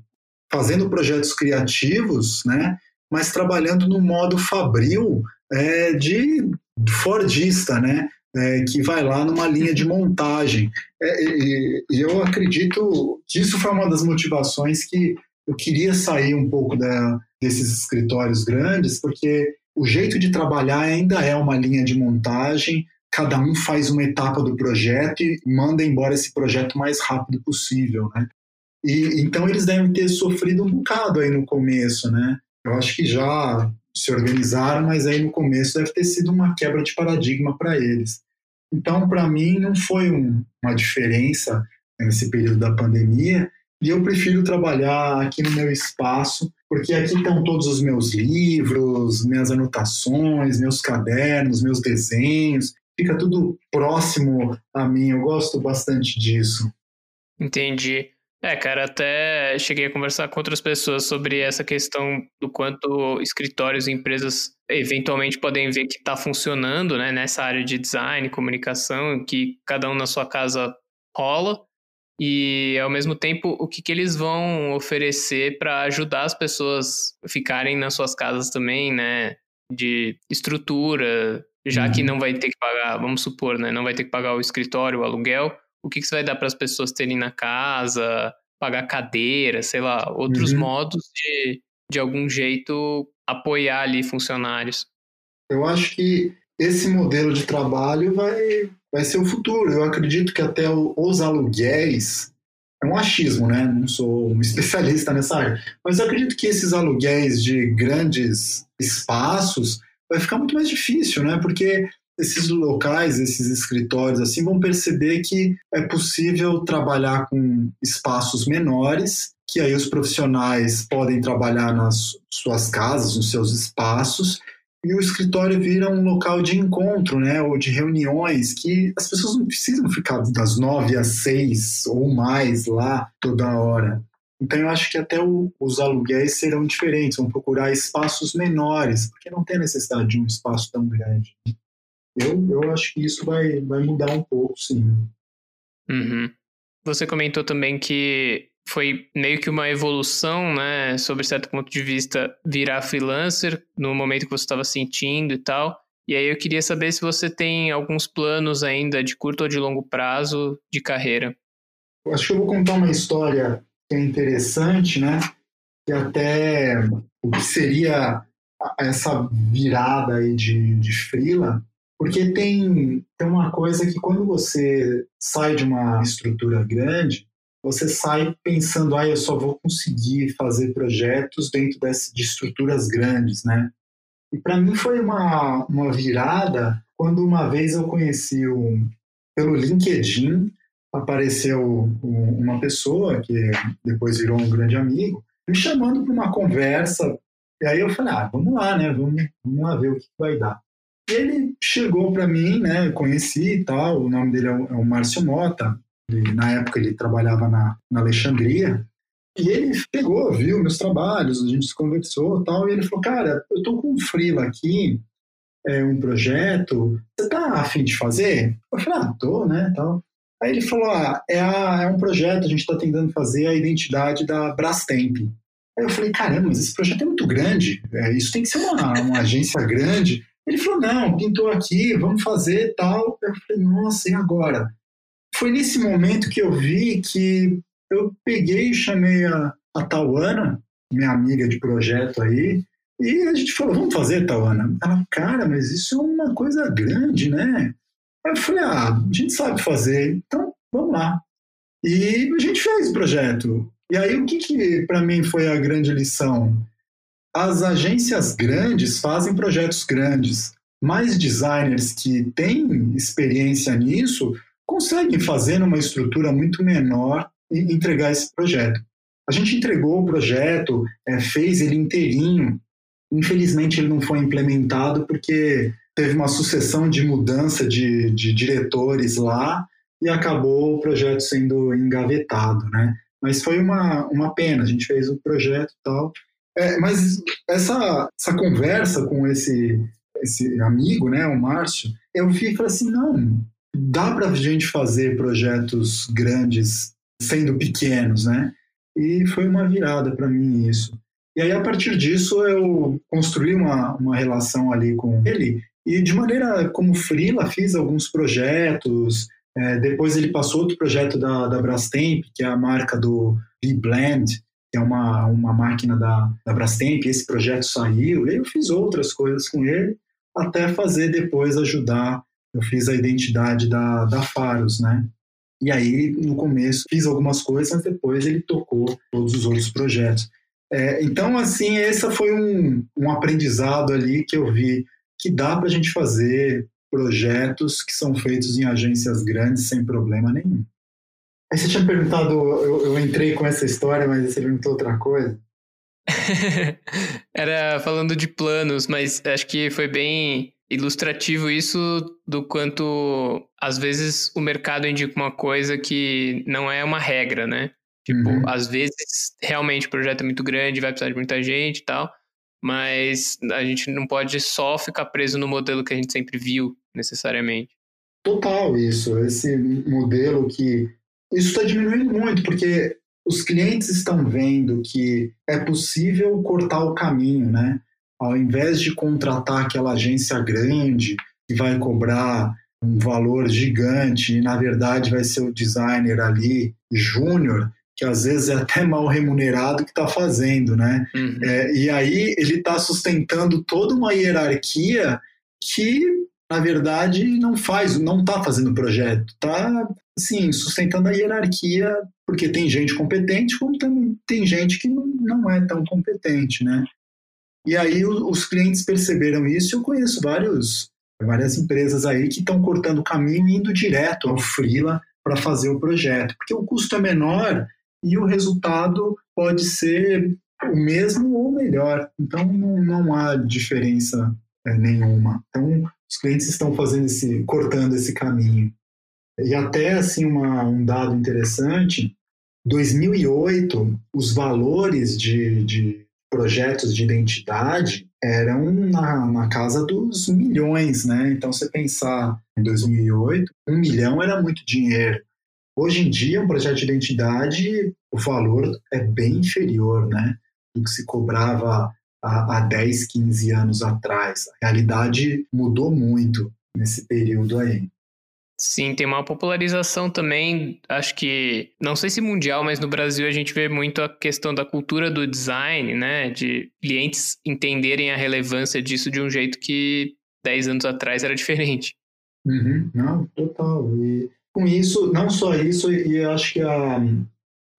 fazendo projetos criativos, né? Mas trabalhando no modo fabril é, de Fordista, né? É, que vai lá numa linha de montagem. É, e, e, eu acredito que isso foi uma das motivações que eu queria sair um pouco da, desses escritórios grandes, porque o jeito de trabalhar ainda é uma linha de montagem, cada um faz uma etapa do projeto e manda embora esse projeto o mais rápido possível, né? E então eles devem ter sofrido um bocado aí no começo, né? Eu acho que já se organizaram, mas aí no começo deve ter sido uma quebra de paradigma para eles. Então, para mim, não foi um, uma diferença nesse período da pandemia, e eu prefiro trabalhar aqui no meu espaço, porque aqui estão todos os meus livros, minhas anotações, meus cadernos, meus desenhos, fica tudo próximo a mim, eu gosto bastante disso. Entendi. É, cara, até cheguei a conversar com outras pessoas sobre essa questão do quanto escritórios e empresas eventualmente podem ver que está funcionando né, nessa área de design, comunicação, que cada um na sua casa rola, e ao mesmo tempo o que, que eles vão oferecer para ajudar as pessoas a ficarem nas suas casas também, né? De estrutura, já uhum. que não vai ter que pagar, vamos supor, né? Não vai ter que pagar o escritório, o aluguel o que, que você vai dar para as pessoas terem na casa, pagar cadeira, sei lá, outros uhum. modos de, de algum jeito apoiar ali funcionários. Eu acho que esse modelo de trabalho vai, vai ser o futuro. Eu acredito que até os aluguéis é um achismo, né? Não sou um especialista nessa área, mas eu acredito que esses aluguéis de grandes espaços vai ficar muito mais difícil, né? Porque esses locais, esses escritórios assim vão perceber que é possível trabalhar com espaços menores, que aí os profissionais podem trabalhar nas suas casas, nos seus espaços, e o escritório vira um local de encontro, né, ou de reuniões, que as pessoas não precisam ficar das nove às seis ou mais lá toda hora. Então eu acho que até o, os aluguéis serão diferentes, vão procurar espaços menores, porque não tem necessidade de um espaço tão grande. Eu, eu acho que isso vai, vai mudar um pouco, sim. Uhum. Você comentou também que foi meio que uma evolução, né, sobre certo ponto de vista, virar freelancer no momento que você estava sentindo e tal. E aí eu queria saber se você tem alguns planos ainda de curto ou de longo prazo de carreira. Eu acho que eu vou contar uma história que é interessante, né? Que até o que seria essa virada aí de, de freela porque tem, tem uma coisa que quando você sai de uma estrutura grande, você sai pensando, ah, eu só vou conseguir fazer projetos dentro desse, de estruturas grandes, né? E para mim foi uma, uma virada quando uma vez eu conheci um, pelo LinkedIn, apareceu uma pessoa que depois virou um grande amigo, me chamando para uma conversa. E aí eu falei, ah, vamos lá, né? Vamos, vamos lá ver o que vai dar. E ele chegou para mim, né? Conheci e tal. O nome dele é o, é o Márcio Mota. Na época ele trabalhava na, na Alexandria. E ele pegou, viu meus trabalhos, a gente se conversou tal. E ele falou, cara, eu tô com um freela aqui, é, um projeto. Você tá afim de fazer? Eu falei, ah, tô, né? Tal. Aí ele falou: ah, é, a, é um projeto, a gente está tentando fazer a identidade da Brastemp. Aí eu falei: caramba, mas esse projeto é muito grande, é, isso tem que ser uma, uma agência grande. Ele falou: não, pintou aqui, vamos fazer tal. Eu falei: nossa, e agora? Foi nesse momento que eu vi que eu peguei e chamei a, a Tauana, minha amiga de projeto aí, e a gente falou: vamos fazer, Tauana? Ela, cara, mas isso é uma coisa grande, né? Aí eu falei, ah, a gente sabe fazer, então vamos lá. E a gente fez o projeto. E aí o que, que para mim foi a grande lição? As agências grandes fazem projetos grandes, mas designers que têm experiência nisso conseguem fazer numa estrutura muito menor e entregar esse projeto. A gente entregou o projeto, é, fez ele inteirinho. Infelizmente ele não foi implementado porque teve uma sucessão de mudança de, de diretores lá e acabou o projeto sendo engavetado, né? Mas foi uma, uma pena, a gente fez o projeto e tal. É, mas essa, essa conversa com esse, esse amigo, né, o Márcio, eu e falei assim, não, dá para a gente fazer projetos grandes sendo pequenos, né? E foi uma virada para mim isso. E aí, a partir disso, eu construí uma, uma relação ali com ele e de maneira como freela, fiz alguns projetos. É, depois ele passou outro projeto da, da Brastemp, que é a marca do V-Blend, que é uma, uma máquina da, da Brastemp. Esse projeto saiu. E eu fiz outras coisas com ele, até fazer depois ajudar. Eu fiz a identidade da, da Faros, né? E aí, no começo, fiz algumas coisas, mas depois ele tocou todos os outros projetos. É, então, assim, esse foi um, um aprendizado ali que eu vi que dá para a gente fazer projetos que são feitos em agências grandes sem problema nenhum. Aí você tinha perguntado, eu, eu entrei com essa história, mas você perguntou outra coisa. Era falando de planos, mas acho que foi bem ilustrativo isso do quanto às vezes o mercado indica uma coisa que não é uma regra, né? Tipo, uhum. às vezes realmente o projeto é muito grande, vai precisar de muita gente e tal, mas a gente não pode só ficar preso no modelo que a gente sempre viu, necessariamente. Total, isso. Esse modelo que. Isso está diminuindo muito, porque os clientes estão vendo que é possível cortar o caminho, né? Ao invés de contratar aquela agência grande que vai cobrar um valor gigante e na verdade vai ser o designer ali júnior, que às vezes é até mal remunerado que está fazendo, né? Uhum. É, e aí ele está sustentando toda uma hierarquia que, na verdade, não faz, não está fazendo o projeto, está, assim, sustentando a hierarquia, porque tem gente competente, como também tem gente que não é tão competente, né? E aí os clientes perceberam isso, eu conheço vários, várias empresas aí que estão cortando o caminho e indo direto ao freela para fazer o projeto, porque o custo é menor e o resultado pode ser o mesmo ou melhor. Então não, não há diferença é, nenhuma. Então os clientes estão fazendo esse, cortando esse caminho. E até assim uma, um dado interessante, 2008 os valores de, de projetos de identidade eram na, na, casa dos milhões, né? Então, você pensar em 2008, um milhão era muito dinheiro. Hoje em dia, um projeto de identidade, o valor é bem inferior, né? Do que se cobrava há, há 10, 15 anos atrás. A realidade mudou muito nesse período aí. Sim, tem uma popularização também, acho que, não sei se mundial, mas no Brasil a gente vê muito a questão da cultura do design, né? De clientes entenderem a relevância disso de um jeito que 10 anos atrás era diferente. Uhum, não, total. E com isso, não só isso, e acho que a,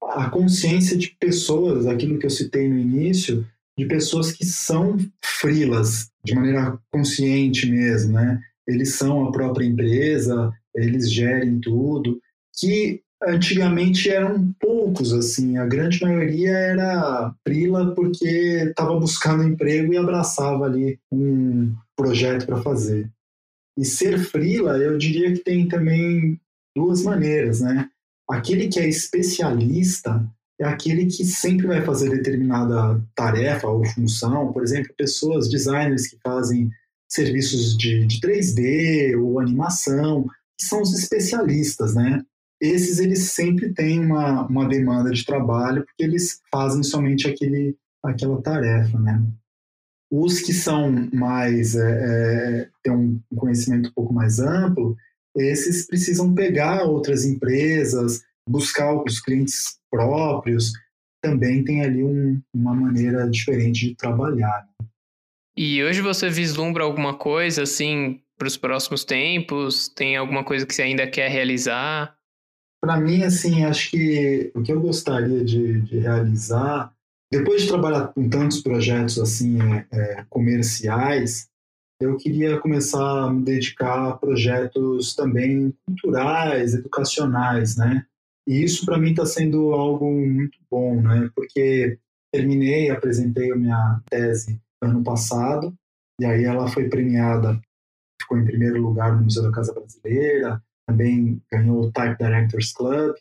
a consciência de pessoas, aquilo que eu citei no início, de pessoas que são frilas, de maneira consciente mesmo, né? Eles são a própria empresa, eles gerem tudo, que antigamente eram poucos, assim, a grande maioria era frila porque estava buscando emprego e abraçava ali um projeto para fazer. E ser frila, eu diria que tem também duas maneiras, né? Aquele que é especialista é aquele que sempre vai fazer determinada tarefa ou função, por exemplo, pessoas, designers que fazem serviços de, de 3D ou animação, que são os especialistas, né? Esses eles sempre têm uma, uma demanda de trabalho porque eles fazem somente aquele, aquela tarefa, né? Os que são mais é, é, têm um conhecimento um pouco mais amplo, esses precisam pegar outras empresas, buscar os clientes próprios, também tem ali um, uma maneira diferente de trabalhar. E hoje você vislumbra alguma coisa assim para os próximos tempos? Tem alguma coisa que você ainda quer realizar? Para mim, assim, acho que o que eu gostaria de, de realizar, depois de trabalhar com tantos projetos assim é, é, comerciais, eu queria começar a me dedicar a projetos também culturais, educacionais, né? E isso para mim está sendo algo muito bom, né? Porque terminei, apresentei a minha tese ano passado, e aí ela foi premiada, ficou em primeiro lugar no Museu da Casa Brasileira, também ganhou o Type Directors Club,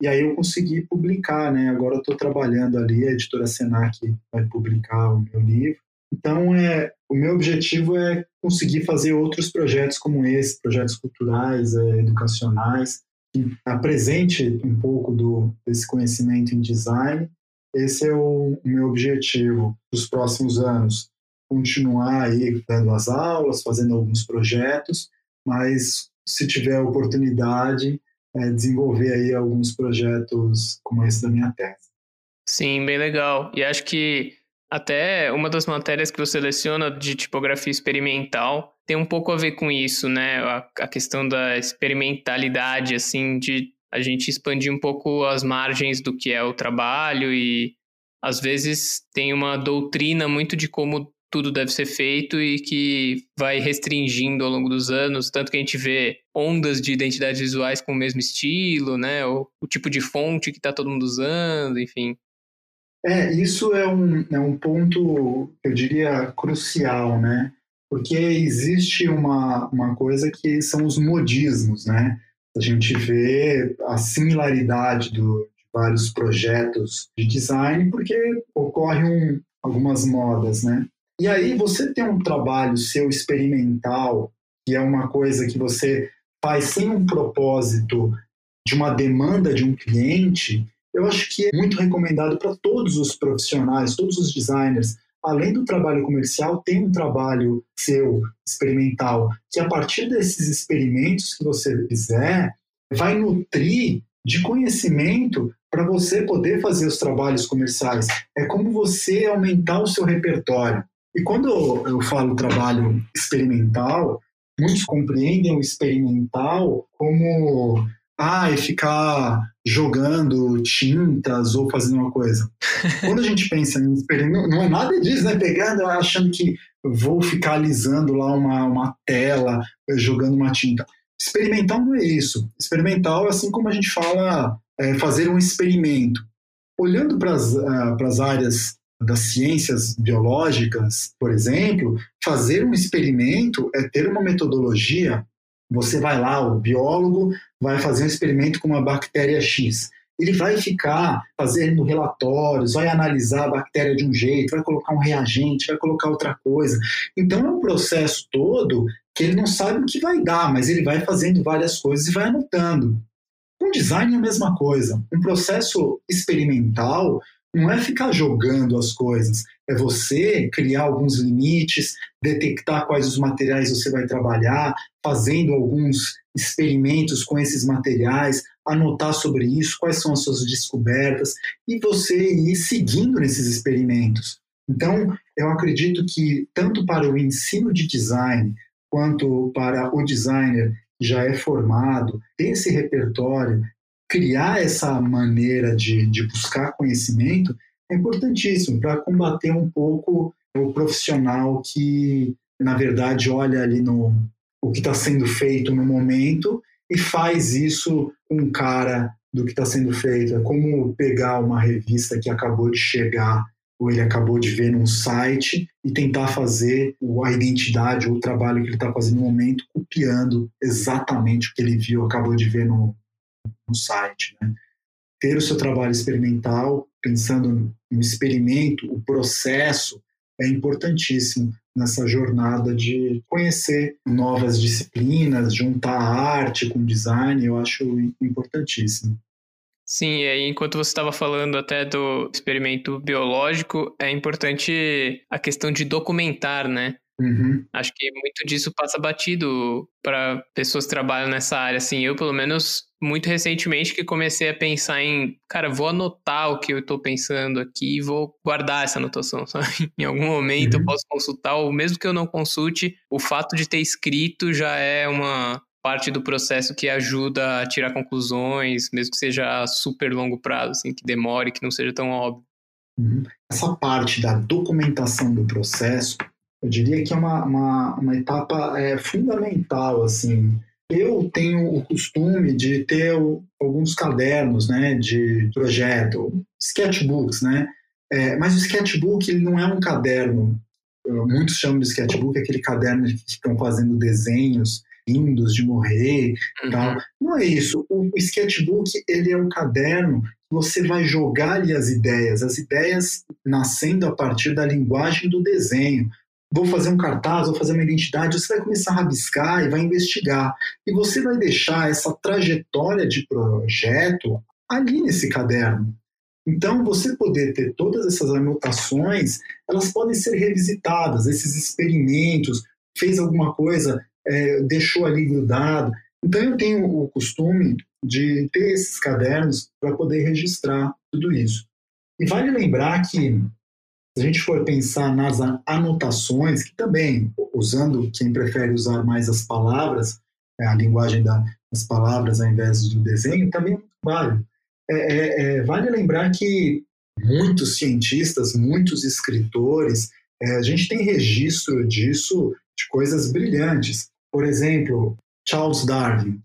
e aí eu consegui publicar, né? Agora eu estou trabalhando ali, a editora Senac vai publicar o meu livro. Então, é, o meu objetivo é conseguir fazer outros projetos como esse, projetos culturais, é, educacionais, que apresente um pouco do, desse conhecimento em design. Esse é o, meu objetivo dos próximos anos. Continuar aí dando as aulas, fazendo alguns projetos, mas se tiver oportunidade, é, desenvolver aí alguns projetos como esse da minha tese. Sim, bem legal. E acho que até uma das matérias que você seleciona de tipografia experimental tem um pouco a ver com isso, né? A, a questão da experimentalidade, assim, de a gente expandir um pouco as margens do que é o trabalho e às vezes tem uma doutrina muito de como tudo deve ser feito e que vai restringindo ao longo dos anos, tanto que a gente vê ondas de identidades visuais com o mesmo estilo, né? O, o tipo de fonte que está todo mundo usando, enfim. É, isso é um, é um ponto, eu diria, crucial, né? porque existe uma, uma coisa que são os modismos, né? A gente vê a similaridade do, de vários projetos de design porque ocorrem um, algumas modas, né? E aí você tem um trabalho seu experimental, que é uma coisa que você faz sem um propósito de uma demanda de um cliente, eu acho que é muito recomendado para todos os profissionais, todos os designers, além do trabalho comercial, tem um trabalho seu, experimental, que a partir desses experimentos que você fizer, vai nutrir de conhecimento para você poder fazer os trabalhos comerciais. É como você aumentar o seu repertório. E quando eu falo trabalho experimental, muitos compreendem o experimental como ah, e ficar jogando tintas ou fazendo uma coisa. Quando a gente pensa em experimento, não é nada disso, né? Pegando, achando que vou ficar alisando lá uma, uma tela, jogando uma tinta. Experimental não é isso. Experimental é assim como a gente fala é, fazer um experimento. Olhando para as áreas das ciências biológicas, por exemplo, fazer um experimento é ter uma metodologia você vai lá, o biólogo vai fazer um experimento com uma bactéria X. Ele vai ficar fazendo relatórios, vai analisar a bactéria de um jeito, vai colocar um reagente, vai colocar outra coisa. Então é um processo todo que ele não sabe o que vai dar, mas ele vai fazendo várias coisas e vai anotando. Com design é a mesma coisa. Um processo experimental não é ficar jogando as coisas, é você criar alguns limites, detectar quais os materiais você vai trabalhar, fazendo alguns experimentos com esses materiais, anotar sobre isso, quais são as suas descobertas e você ir seguindo nesses experimentos. Então, eu acredito que tanto para o ensino de design quanto para o designer que já é formado, ter esse repertório criar essa maneira de, de buscar conhecimento é importantíssimo para combater um pouco o profissional que, na verdade, olha ali no o que está sendo feito no momento e faz isso com cara do que está sendo feito. É como pegar uma revista que acabou de chegar ou ele acabou de ver num site e tentar fazer a identidade ou o trabalho que ele está fazendo no momento, copiando exatamente o que ele viu, acabou de ver no, no site. Né? Ter o seu trabalho experimental, pensando no experimento, o processo, é importantíssimo nessa jornada de conhecer novas disciplinas, juntar arte com design, eu acho importantíssimo. Sim, e aí enquanto você estava falando até do experimento biológico, é importante a questão de documentar, né? Uhum. Acho que muito disso passa batido para pessoas que trabalham nessa área. Assim, eu, pelo menos, muito recentemente que comecei a pensar em, cara, vou anotar o que eu estou pensando aqui e vou guardar essa anotação, sabe? Em algum momento uhum. eu posso consultar, ou mesmo que eu não consulte, o fato de ter escrito já é uma parte do processo que ajuda a tirar conclusões, mesmo que seja a super longo prazo, assim, que demore, que não seja tão óbvio. Uhum. Essa parte da documentação do processo, eu diria que é uma, uma, uma etapa é, fundamental, assim. Eu tenho o costume de ter alguns cadernos, né, de projeto, sketchbooks, né, é, mas o sketchbook ele não é um caderno, muitos chamam de sketchbook aquele caderno que estão fazendo desenhos lindos de morrer uhum. tal. Não é isso. O sketchbook ele é um caderno que você vai jogar ali as ideias, as ideias nascendo a partir da linguagem do desenho. Vou fazer um cartaz, vou fazer uma identidade, você vai começar a rabiscar e vai investigar. E você vai deixar essa trajetória de projeto ali nesse caderno. Então, você poder ter todas essas anotações, elas podem ser revisitadas, esses experimentos, fez alguma coisa, é, deixou ali grudado. Então eu tenho o costume de ter esses cadernos para poder registrar tudo isso. E vale lembrar que se a gente for pensar nas anotações, que também, usando quem prefere usar mais as palavras, é, a linguagem das palavras ao invés do desenho, também. É, é, é, vale lembrar que muitos cientistas, muitos escritores, é, a gente tem registro disso de coisas brilhantes. Por exemplo, Charles Darwin.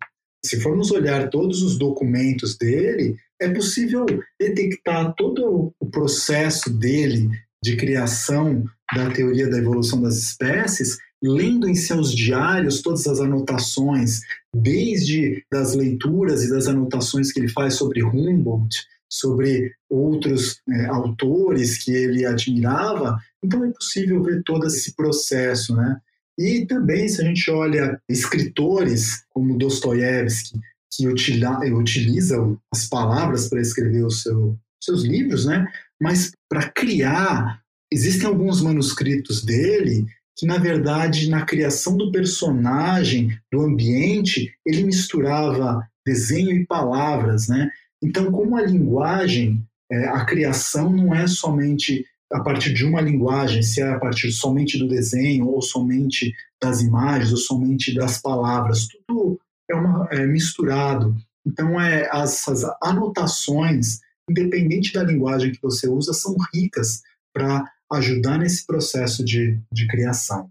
Se formos olhar todos os documentos dele, é possível detectar todo o processo dele de criação da teoria da evolução das espécies, lendo em seus diários todas as anotações, desde das leituras e das anotações que ele faz sobre Humboldt, sobre outros é, autores que ele admirava, então é possível ver todo esse processo, né? E também, se a gente olha escritores como Dostoiévski, que utiliza, as palavras para escrever seu, seus livros, né? Mas para criar, existem alguns manuscritos dele que, na verdade, na criação do personagem, do ambiente, ele misturava desenho e palavras. Né? Então, como a linguagem, é, a criação não é somente a partir de uma linguagem, se é a partir somente do desenho, ou somente das imagens, ou somente das palavras, tudo é, uma, é misturado. Então, é, essas anotações, independente da linguagem que você usa, são ricas para ajudar nesse processo de, de criação.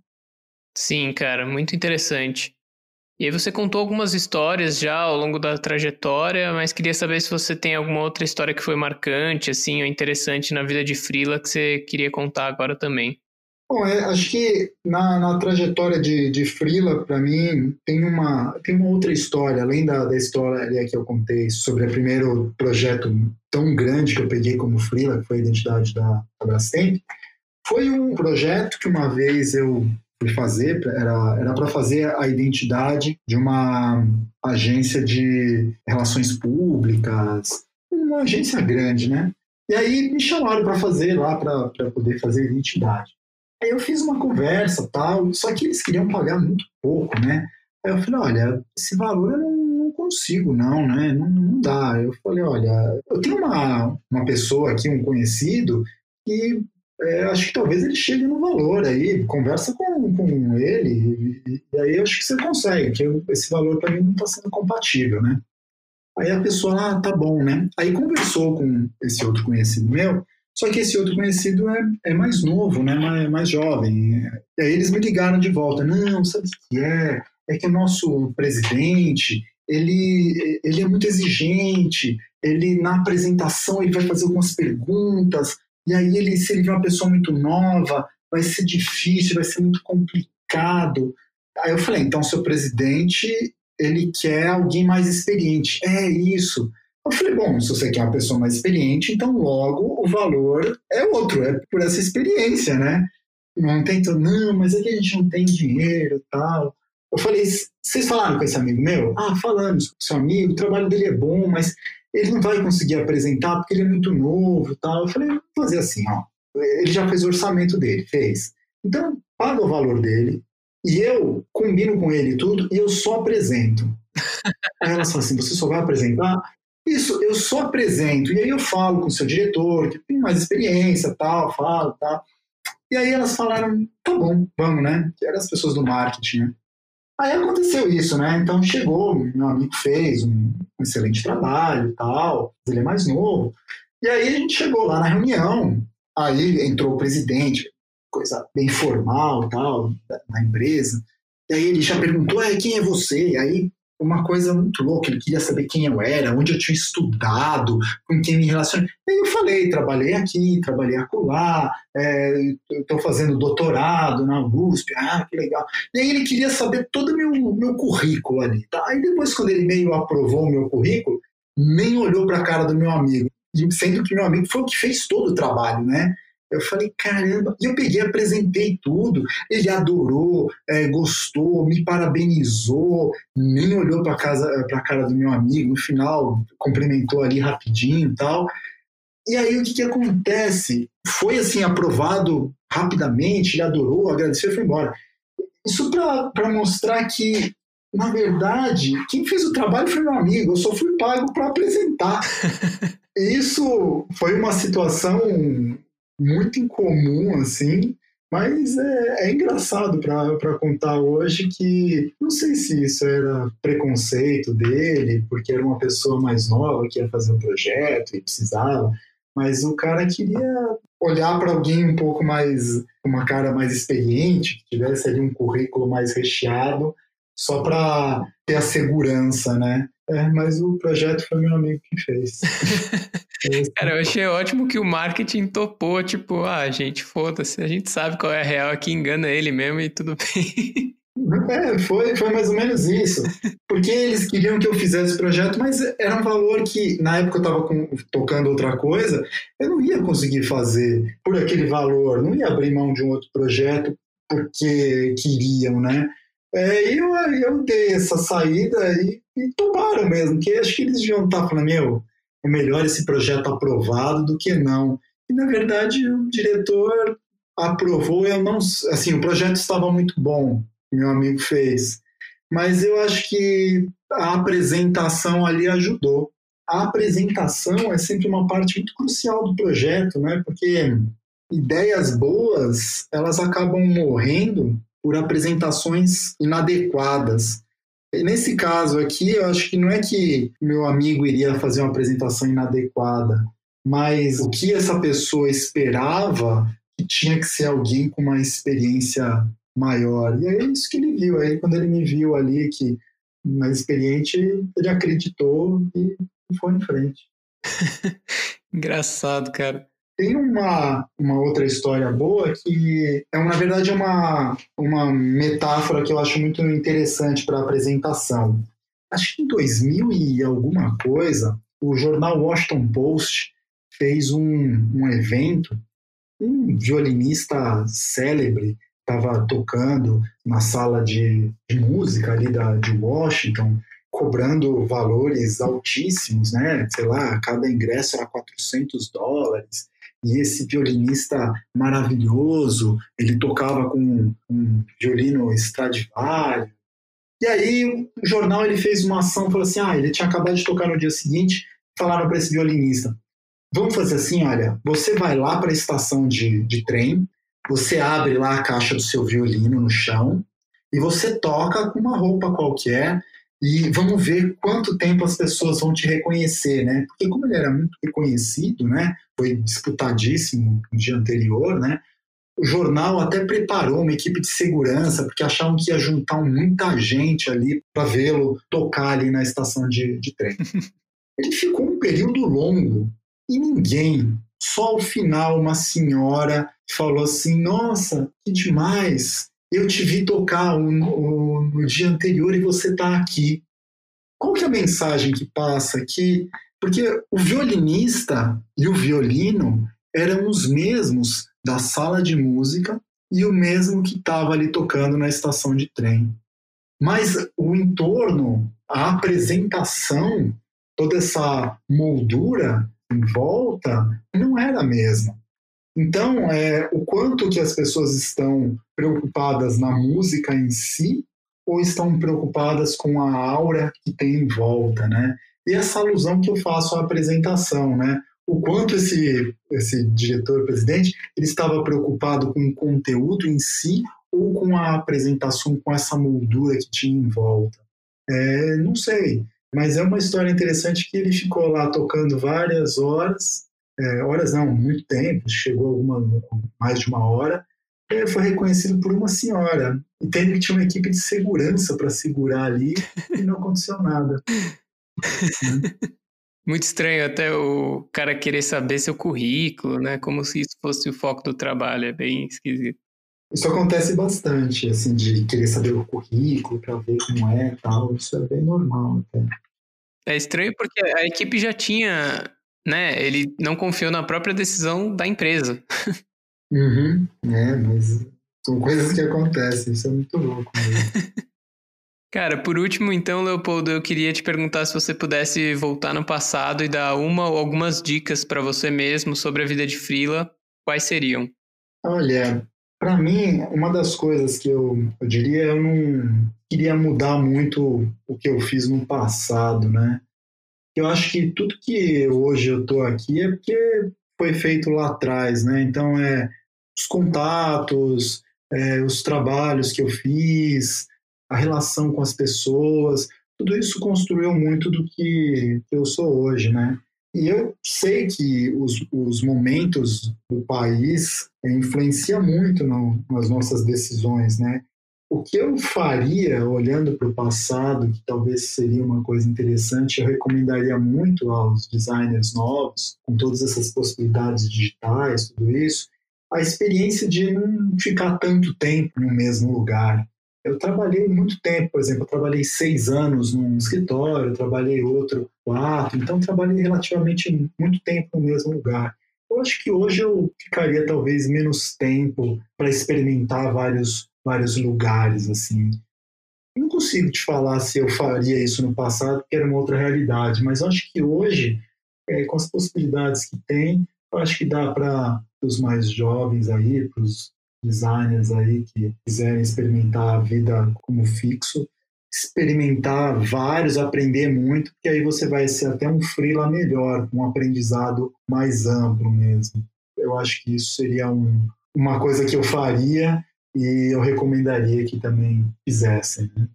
Sim, cara, muito interessante. E aí você contou algumas histórias já ao longo da trajetória, mas queria saber se você tem alguma outra história que foi marcante, assim, ou interessante na vida de Frila que você queria contar agora também. Bom, é, acho que na, na trajetória de, de Frila, para mim, tem uma, tem uma outra história, além da, da história que eu contei sobre o primeiro projeto tão grande que eu peguei como Frila, que foi a identidade da, da Brastemp. Foi um projeto que uma vez eu fui fazer, era para fazer a identidade de uma agência de relações públicas, uma agência grande, né? E aí me chamaram para fazer lá, para poder fazer identidade. Aí eu fiz uma conversa tal, só que eles queriam pagar muito pouco, né? Aí eu falei, olha, esse valor eu não, não consigo, não, né? Não, não, dá. Eu falei, olha, eu tenho uma, uma pessoa aqui, um conhecido, que é, acho que talvez ele chegue no valor aí, conversa com, com ele, e, e aí acho que você consegue, que esse valor para mim não está sendo compatível, né? Aí a pessoa ah, tá bom, né? Aí conversou com esse outro conhecido meu, só que esse outro conhecido é, é mais novo, né? Mais, mais jovem. E aí eles me ligaram de volta. Não, sabe o que é? É que o nosso presidente, ele, ele é muito exigente, ele na apresentação ele vai fazer algumas perguntas, e aí ele, se ele vê uma pessoa muito nova, vai ser difícil, vai ser muito complicado. Aí eu falei, então seu presidente, ele quer alguém mais experiente. É isso. Eu falei, bom, se você quer uma pessoa mais experiente, então logo o valor é outro, é por essa experiência, né? Não tem, não, mas é que a gente não tem dinheiro tal. Eu falei, vocês falaram com esse amigo meu? Ah, falamos com seu amigo, o trabalho dele é bom, mas ele não vai conseguir apresentar porque ele é muito novo tal. Eu falei, vou fazer assim, ó. Ele já fez o orçamento dele, fez. Então, paga o valor dele e eu combino com ele tudo e eu só apresento. Aí elas falam assim, você só vai apresentar? Isso, eu só apresento. E aí eu falo com o seu diretor, que tem mais experiência, tal, falo, tal. E aí elas falaram, tá bom, vamos, né? Que eram as pessoas do marketing, né? Aí aconteceu isso, né? Então chegou, meu amigo fez um excelente trabalho tal, ele é mais novo. E aí a gente chegou lá na reunião, aí entrou o presidente, coisa bem formal tal, da, da empresa. E aí ele já perguntou, quem é você? E aí uma coisa muito louca, ele queria saber quem eu era, onde eu tinha estudado, com quem me relacionei. Aí eu falei, trabalhei aqui, trabalhei acolá, é, estou fazendo doutorado na USP, ah, que legal. E aí ele queria saber todo o meu, meu currículo ali. Tá? Aí depois, quando ele meio aprovou o meu currículo, nem olhou para a cara do meu amigo, sendo que meu amigo foi o que fez todo o trabalho, né? Eu falei, caramba. E eu peguei, apresentei tudo. Ele adorou, é, gostou, me parabenizou, nem olhou para a cara do meu amigo. No final, cumprimentou ali rapidinho e tal. E aí, o que, que acontece? Foi assim, aprovado rapidamente, ele adorou, agradeceu e foi embora. Isso para mostrar que, na verdade, quem fez o trabalho foi meu amigo, eu só fui pago para apresentar. Isso foi uma situação muito incomum, assim, mas é, é engraçado para contar hoje que não sei se isso era preconceito dele, porque era uma pessoa mais nova que ia fazer um projeto e precisava, mas o cara queria olhar para alguém um pouco mais, uma cara mais experiente, que tivesse ali um currículo mais recheado, só para ter a segurança, né? É, mas o projeto foi meu amigo que fez. Cara, eu achei ótimo que o marketing topou, tipo, ah, gente, foda-se, a gente sabe qual é a real aqui, engana ele mesmo e tudo bem. É, foi, foi mais ou menos isso. Porque eles queriam que eu fizesse projeto, mas era um valor que, na época eu estava tocando outra coisa, eu não ia conseguir fazer por aquele valor, não ia abrir mão de um outro projeto porque queriam, né? É, eu, eu dei essa saída e, e tomaram mesmo, que acho que eles deviam estar falando, meu, é melhor esse projeto aprovado do que não. E, na verdade, o diretor aprovou, eu não, assim, o projeto estava muito bom, meu amigo fez, mas eu acho que a apresentação ali ajudou. A apresentação é sempre uma parte muito crucial do projeto, né? Porque ideias boas, elas acabam morrendo por apresentações inadequadas. Nesse caso aqui, eu acho que não é que meu amigo iria fazer uma apresentação inadequada, mas o que essa pessoa esperava que tinha que ser alguém com uma experiência maior. E é isso que ele viu. Aí quando ele me viu ali que mais experiente, ele acreditou e foi em frente. Engraçado, cara. Tem uma, uma outra história boa que é, na verdade, uma, uma metáfora que eu acho muito interessante para a apresentação. Acho que em 2000 e alguma coisa, o jornal Washington Post fez um, um evento, um violinista célebre estava tocando na sala de, de música ali da, de Washington, cobrando valores altíssimos, né? Sei lá, cada ingresso era 400 dólares e esse violinista maravilhoso, ele tocava com um violino Stradivarius. E aí o jornal ele fez uma ação, falou assim, ah, ele tinha acabado de tocar no dia seguinte, falaram para esse violinista, vamos fazer assim, olha, você vai lá para a estação de, de trem, você abre lá a caixa do seu violino no chão e você toca com uma roupa qualquer e vamos ver quanto tempo as pessoas vão te reconhecer, né? Porque como ele era muito reconhecido, né? Foi disputadíssimo no dia anterior, né? O jornal até preparou uma equipe de segurança, porque achavam que ia juntar muita gente ali para vê-lo tocar ali na estação de, de trem. Ele ficou um período longo e ninguém, só ao final uma senhora falou assim: Nossa, que demais! Eu te vi tocar no, no dia anterior e você está aqui. Qual que é a mensagem que passa aqui? Porque o violinista e o violino eram os mesmos da sala de música e o mesmo que estava ali tocando na estação de trem. Mas o entorno, a apresentação, toda essa moldura em volta não era a mesma. Então, é, o quanto que as pessoas estão preocupadas na música em si ou estão preocupadas com a aura que tem em volta, né? E essa alusão que eu faço à apresentação, né? o quanto esse, esse diretor-presidente ele estava preocupado com o conteúdo em si ou com a apresentação, com essa moldura que tinha em volta. É, não sei, mas é uma história interessante que ele ficou lá tocando várias horas, é, horas não, muito tempo, chegou alguma mais de uma hora, e foi reconhecido por uma senhora, entende que tinha uma equipe de segurança para segurar ali e não aconteceu nada. Muito estranho até o cara querer saber seu currículo, né? Como se isso fosse o foco do trabalho, é bem esquisito. Isso acontece bastante, assim, de querer saber o currículo para ver como é tal. Isso é bem normal até. É estranho porque a equipe já tinha, né? Ele não confiou na própria decisão da empresa. Uhum, é, mas são coisas que acontecem, isso é muito louco. Cara, por último, então, Leopoldo, eu queria te perguntar se você pudesse voltar no passado e dar uma ou algumas dicas para você mesmo sobre a vida de Frila, quais seriam? Olha, para mim, uma das coisas que eu, eu diria, eu não queria mudar muito o que eu fiz no passado, né? Eu acho que tudo que hoje eu tô aqui é porque foi feito lá atrás, né? Então, é os contatos, é, os trabalhos que eu fiz, a relação com as pessoas, tudo isso construiu muito do que eu sou hoje, né? E eu sei que os, os momentos do país influenciam muito no, nas nossas decisões, né? O que eu faria, olhando para o passado, que talvez seria uma coisa interessante, eu recomendaria muito aos designers novos, com todas essas possibilidades digitais, tudo isso, a experiência de não ficar tanto tempo no mesmo lugar. Eu trabalhei muito tempo, por exemplo, eu trabalhei seis anos num escritório, trabalhei outro quatro, então trabalhei relativamente muito tempo no mesmo lugar. Eu acho que hoje eu ficaria talvez menos tempo para experimentar vários, vários lugares, assim. Eu não consigo te falar se eu faria isso no passado, porque era uma outra realidade, mas acho que hoje, é, com as possibilidades que tem, acho que dá para os mais jovens aí, para os designers aí que quiserem experimentar a vida como fixo, experimentar vários, aprender muito, porque aí você vai ser até um freela melhor, um aprendizado mais amplo mesmo. Eu acho que isso seria um, uma coisa que eu faria e eu recomendaria que também fizessem. Né?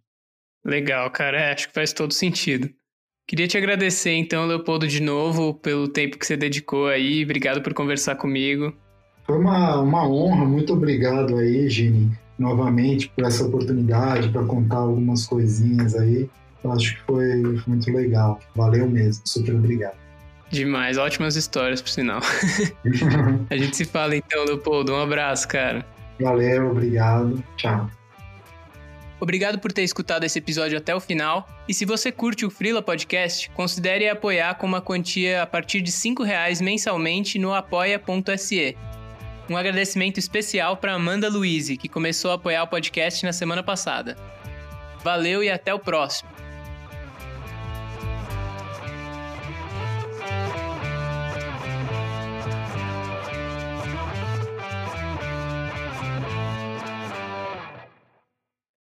Legal, cara, é, acho que faz todo sentido. Queria te agradecer então, Leopoldo, de novo, pelo tempo que você dedicou aí. Obrigado por conversar comigo. Foi uma, uma honra, muito obrigado aí, Gini, novamente por essa oportunidade para contar algumas coisinhas aí. Eu acho que foi, foi muito legal. Valeu mesmo, super obrigado. Demais, ótimas histórias, por sinal. a gente se fala então, Leopoldo. Um abraço, cara. Valeu, obrigado. Tchau. Obrigado por ter escutado esse episódio até o final. E se você curte o Freela Podcast, considere apoiar com uma quantia a partir de R$ reais mensalmente no apoia.se. Um agradecimento especial para Amanda Luiz, que começou a apoiar o podcast na semana passada. Valeu e até o próximo.